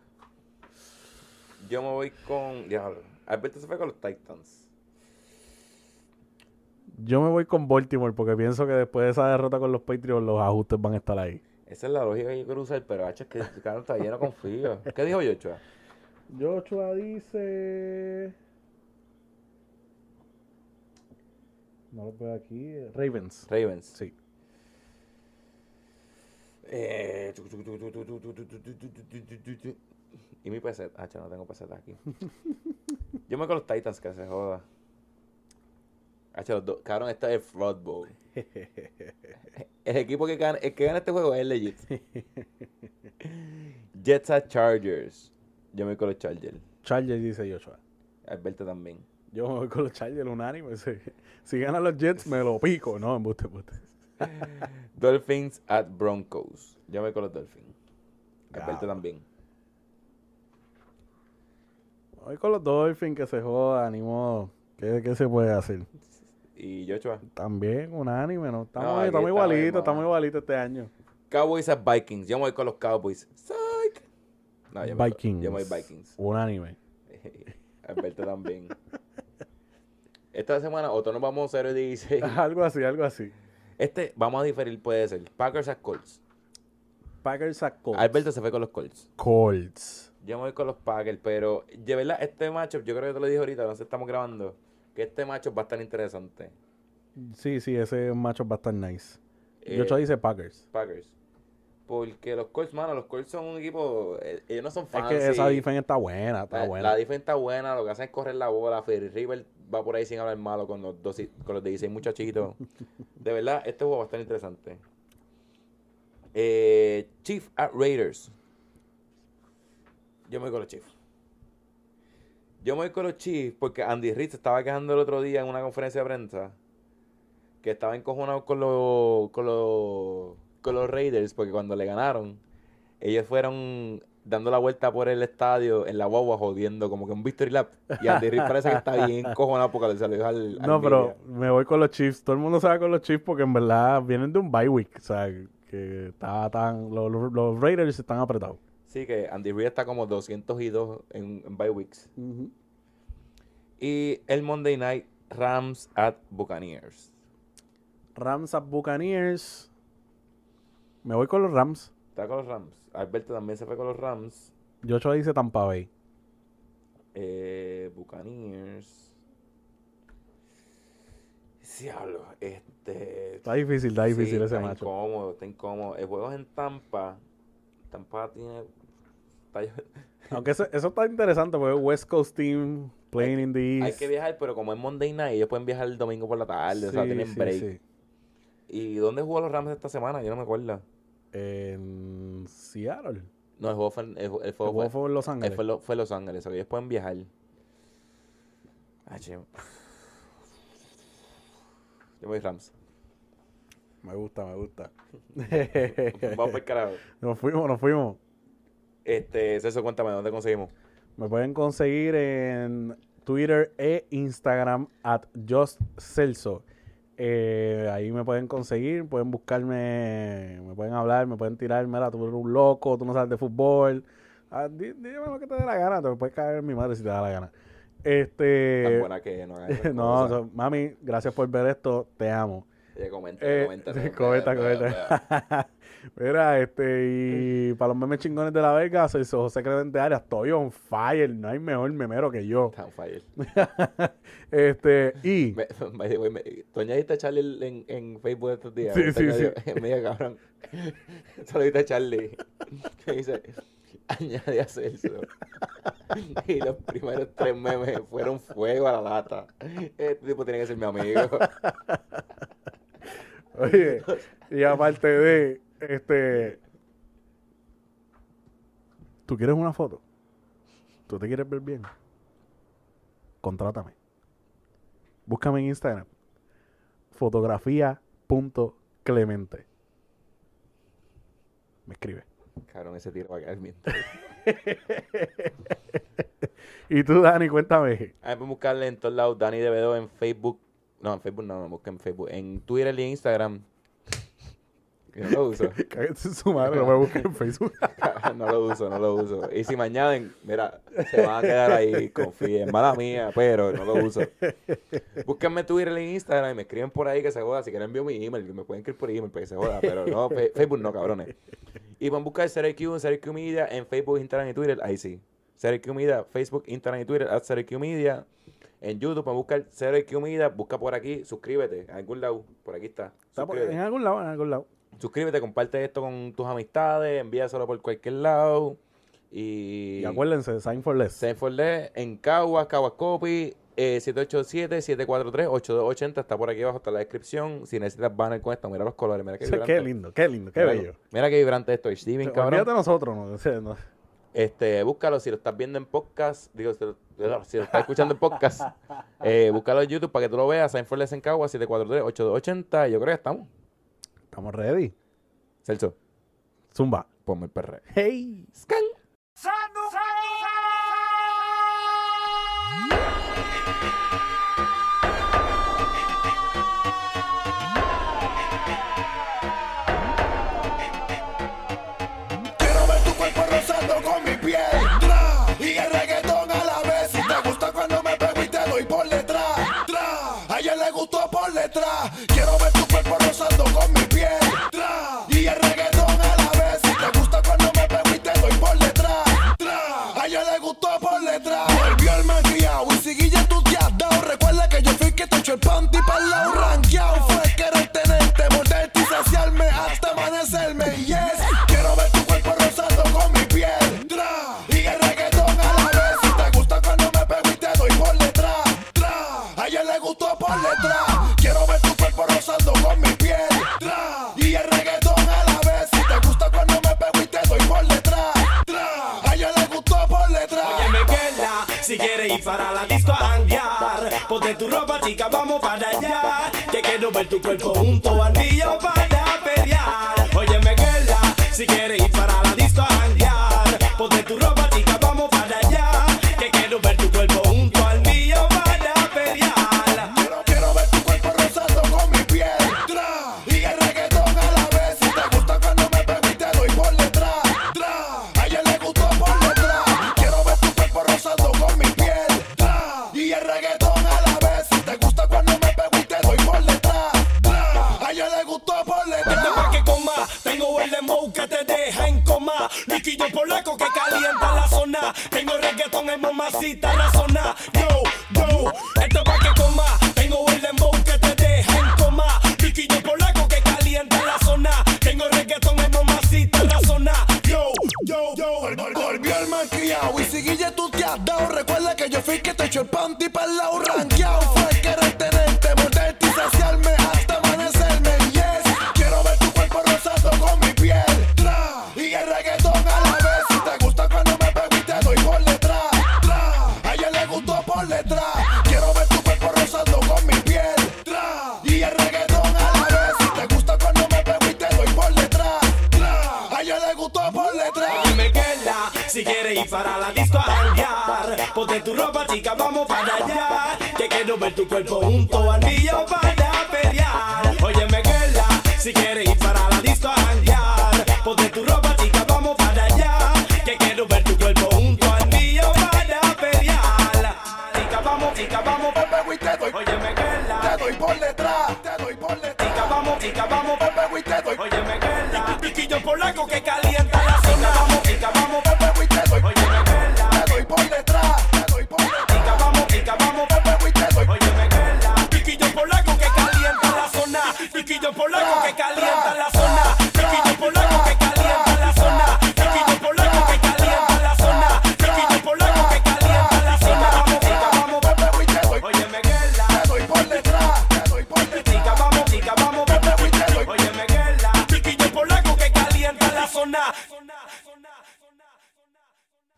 Yo me voy con. Diablo. Alberto se fue con los Titans. yo me voy con Baltimore porque pienso que después de esa derrota con los Patriots los ajustes van a estar ahí. Esa es la lógica que yo quiero usar, pero H es que claro, todavía no confío. ¿Qué dijo Yochua? Yochua dice. No lo veo aquí. Ravens. Ravens. Sí. Y mi peseta. Ah, no tengo peseta aquí. Yo me con los Titans que se joda. Hacha, los dos. Cabrón, esta es Flood Bowl. El equipo que gana, el que gana este juego es el legit. Jets at Chargers. Yo me voy con los Chargers. Chargers dice Joshua. Alberto también. Yo me voy con los Chargers unánime. Si, si ganan los Jets, me lo pico. No, embuste, embuste. Dolphins at Broncos. Yo me voy con los Dolphins. Alberto también. Voy con los Dolphins, que se joda, ni modo. ¿Qué, qué se puede hacer? Y Joshua. También unánime, ¿no? Estamos, No, estamos igualitos, estamos igualitos este año. Cowboys at Vikings. Yo me voy con los Cowboys. Psych. No, yo me Vikings. Yo me voy Vikings. Unánime. Alberto también. Esta semana, o todos nos vamos a 0 y 16. algo así, algo así. Este, vamos a diferir, puede ser. Packers at Colts. Packers a Colts. Alberto se fue con los Colts. Colts. Yo me voy con los Packers, pero de verdad, este matchup, yo creo que te lo dije ahorita, no sé, estamos grabando, que este matchup va a estar interesante. Sí, sí, ese macho va a estar nice. Eh, Joshua dice Packers. Packers. Porque los Colts, mano, los Colts son un equipo, eh, ellos no son Es fancy. que esa defensa está buena, está La, buena. la defensa está buena, lo que hacen es correr la bola. Ferry River va por ahí sin hablar malo con los, dos, con los 16 muchachitos. De verdad, este juego va a estar interesante. Eh, Chief at Raiders. Yo me voy con los Chiefs. Yo me voy con los Chiefs porque Andy Reid se estaba quejando el otro día en una conferencia de prensa que estaba encojonado con los, con los, con los Raiders porque cuando le ganaron, ellos fueron dando la vuelta por el estadio en la guagua jodiendo como que un victory lap. Y Andy Reid parece que está bien encojonado porque le salió al, al No, pero media. me voy con los Chiefs. Todo el mundo se va con los Chiefs porque en verdad vienen de un bye week. O sea, que está tan. Los, los- los Raiders están apretados. Sí, que Andy Reid está como 202 en, en bye weeks. Y el Monday Night Rams at Buccaneers. Rams a Buccaneers. Me voy con los Rams. Está con los Rams. Alberto también se fue con los Rams. Joshua dice Tampa Bay. Eh, Buccaneers. Diablo, este. Está difícil, está difícil sí, ese está macho. incómodo, está incómodo. El juego es en Tampa. Tampa tiene. Aunque eso, eso está interesante porque West Coast Team Playing in the East. Hay que viajar, pero como es Monday Night, ellos pueden viajar el domingo por la tarde, o sea, tienen sí, break. sí. ¿Y dónde jugó los Rams esta semana? Yo no me acuerdo. En Seattle. No, el juego fue, en- el, ju- el El juego juego fue, fue en Los Ángeles. fue, lo- fue Los Ángeles, o sea, ellos pueden viajar. Ah. Yo me voy Rams. Me gusta, me gusta. Vamos por el carajo. nos fuimos, nos fuimos. Este, Celso, cuéntame, ¿dónde conseguimos? Me pueden conseguir en Twitter e Instagram at justcelso. Eh, ahí me pueden conseguir, pueden buscarme, me pueden hablar, me pueden tirar, mira, tú eres un loco, tú no sabes de fútbol. Ah, dime lo que te dé la gana, te puedes caer en mi madre si te da la gana. Tan Este, buena que no hagas no, mami, gracias por ver esto, te amo. Ella comenta, Eh, comenta. comenta, comenta. Mira, este, y para los memes chingones de la Vega, soy José Clemente Arias, estoy on fire, no hay mejor memero que yo. Está on fire. este, y Me, me, ¿Tú añadiste a Charlie en, en Facebook estos días? Sí, ¿Te sí, añadió? Mira, cabrón. Solo viste a Charlie. Que dice, añade a Celso. Y los primeros tres memes fueron fuego a la lata. Este tipo tiene que ser mi amigo. oye, y aparte de, este, ¿tú quieres una foto? ¿Tú te quieres ver bien? Contrátame. Búscame en Instagram. Fotografía.clemente. Me escribe. Cabrón, ese tiro va a quedar bien. Y tú, Dani, cuéntame. A mí pueden buscarle en todos lados. Dani Devedo en Facebook. No, en Facebook no, no busquen en Facebook. En Twitter y en Instagram. No lo uso. Cállate en su madre, no me busques en Facebook. no lo uso, no lo uso. Y si me añaden, mira, se van a quedar ahí, confíen. Mala mía, pero no lo uso. Búsquenme Twitter y Instagram y me escriben por ahí que se joda. Si quieren envío mi email, me pueden escribir por email para que se joda. Pero no, Facebook no, cabrones. Y van a buscar CRQ en CRQ Media en Facebook, Instagram y Twitter. Ahí sí. CRQ Media, Facebook, Instagram y Twitter, at CRQ Media. En YouTube van a buscar CRQ Media, busca por aquí, suscríbete, en algún lado, por aquí está. Está por- Suscríbete. en algún lado, en algún lado. Suscríbete, comparte esto con tus amistades, envíaselo por cualquier lado. Y, Y acuérdense, sign for less. Send for Less en Caguas, Caguas Copy, eh, 787-743-8280. Está por aquí abajo, está la descripción. Si necesitas banner con esto, mira los colores, mira qué Qué, lindo, qué lindo, qué Mira- bello. Mira qué vibrante esto, Steven, Olvídate cabrón. de nosotros, no, no. Este, búscalo si lo estás viendo en podcast. Digo, si lo, si lo estás escuchando en podcast, eh, búscalo en YouTube para que tú lo veas. Sign for Less en Caguas, 743-8280. Yo creo que estamos. Estamos ready. Celso, Zumba. ponme el perre. Hey. Scan. Quiero ver tu cuerpo rozando con mi piel Tra, Y el reggaetón a la vez Si te gusta cuando me pego y te doy por detrás Tra, A ella le gustó por detrás Quiero ver Y el reggaetón a la vez. Si te gusta cuando me pego y te doy por detrás. Tra, A ella le gustó por detrás. Volvió el malcriado y seguille tú Recuerda que yo fui que te echó el panty pa'l lado ranqueado para la disco a ponte tu ropa, chica, vamos para allá. Que quiero ver tu cuerpo junto al mío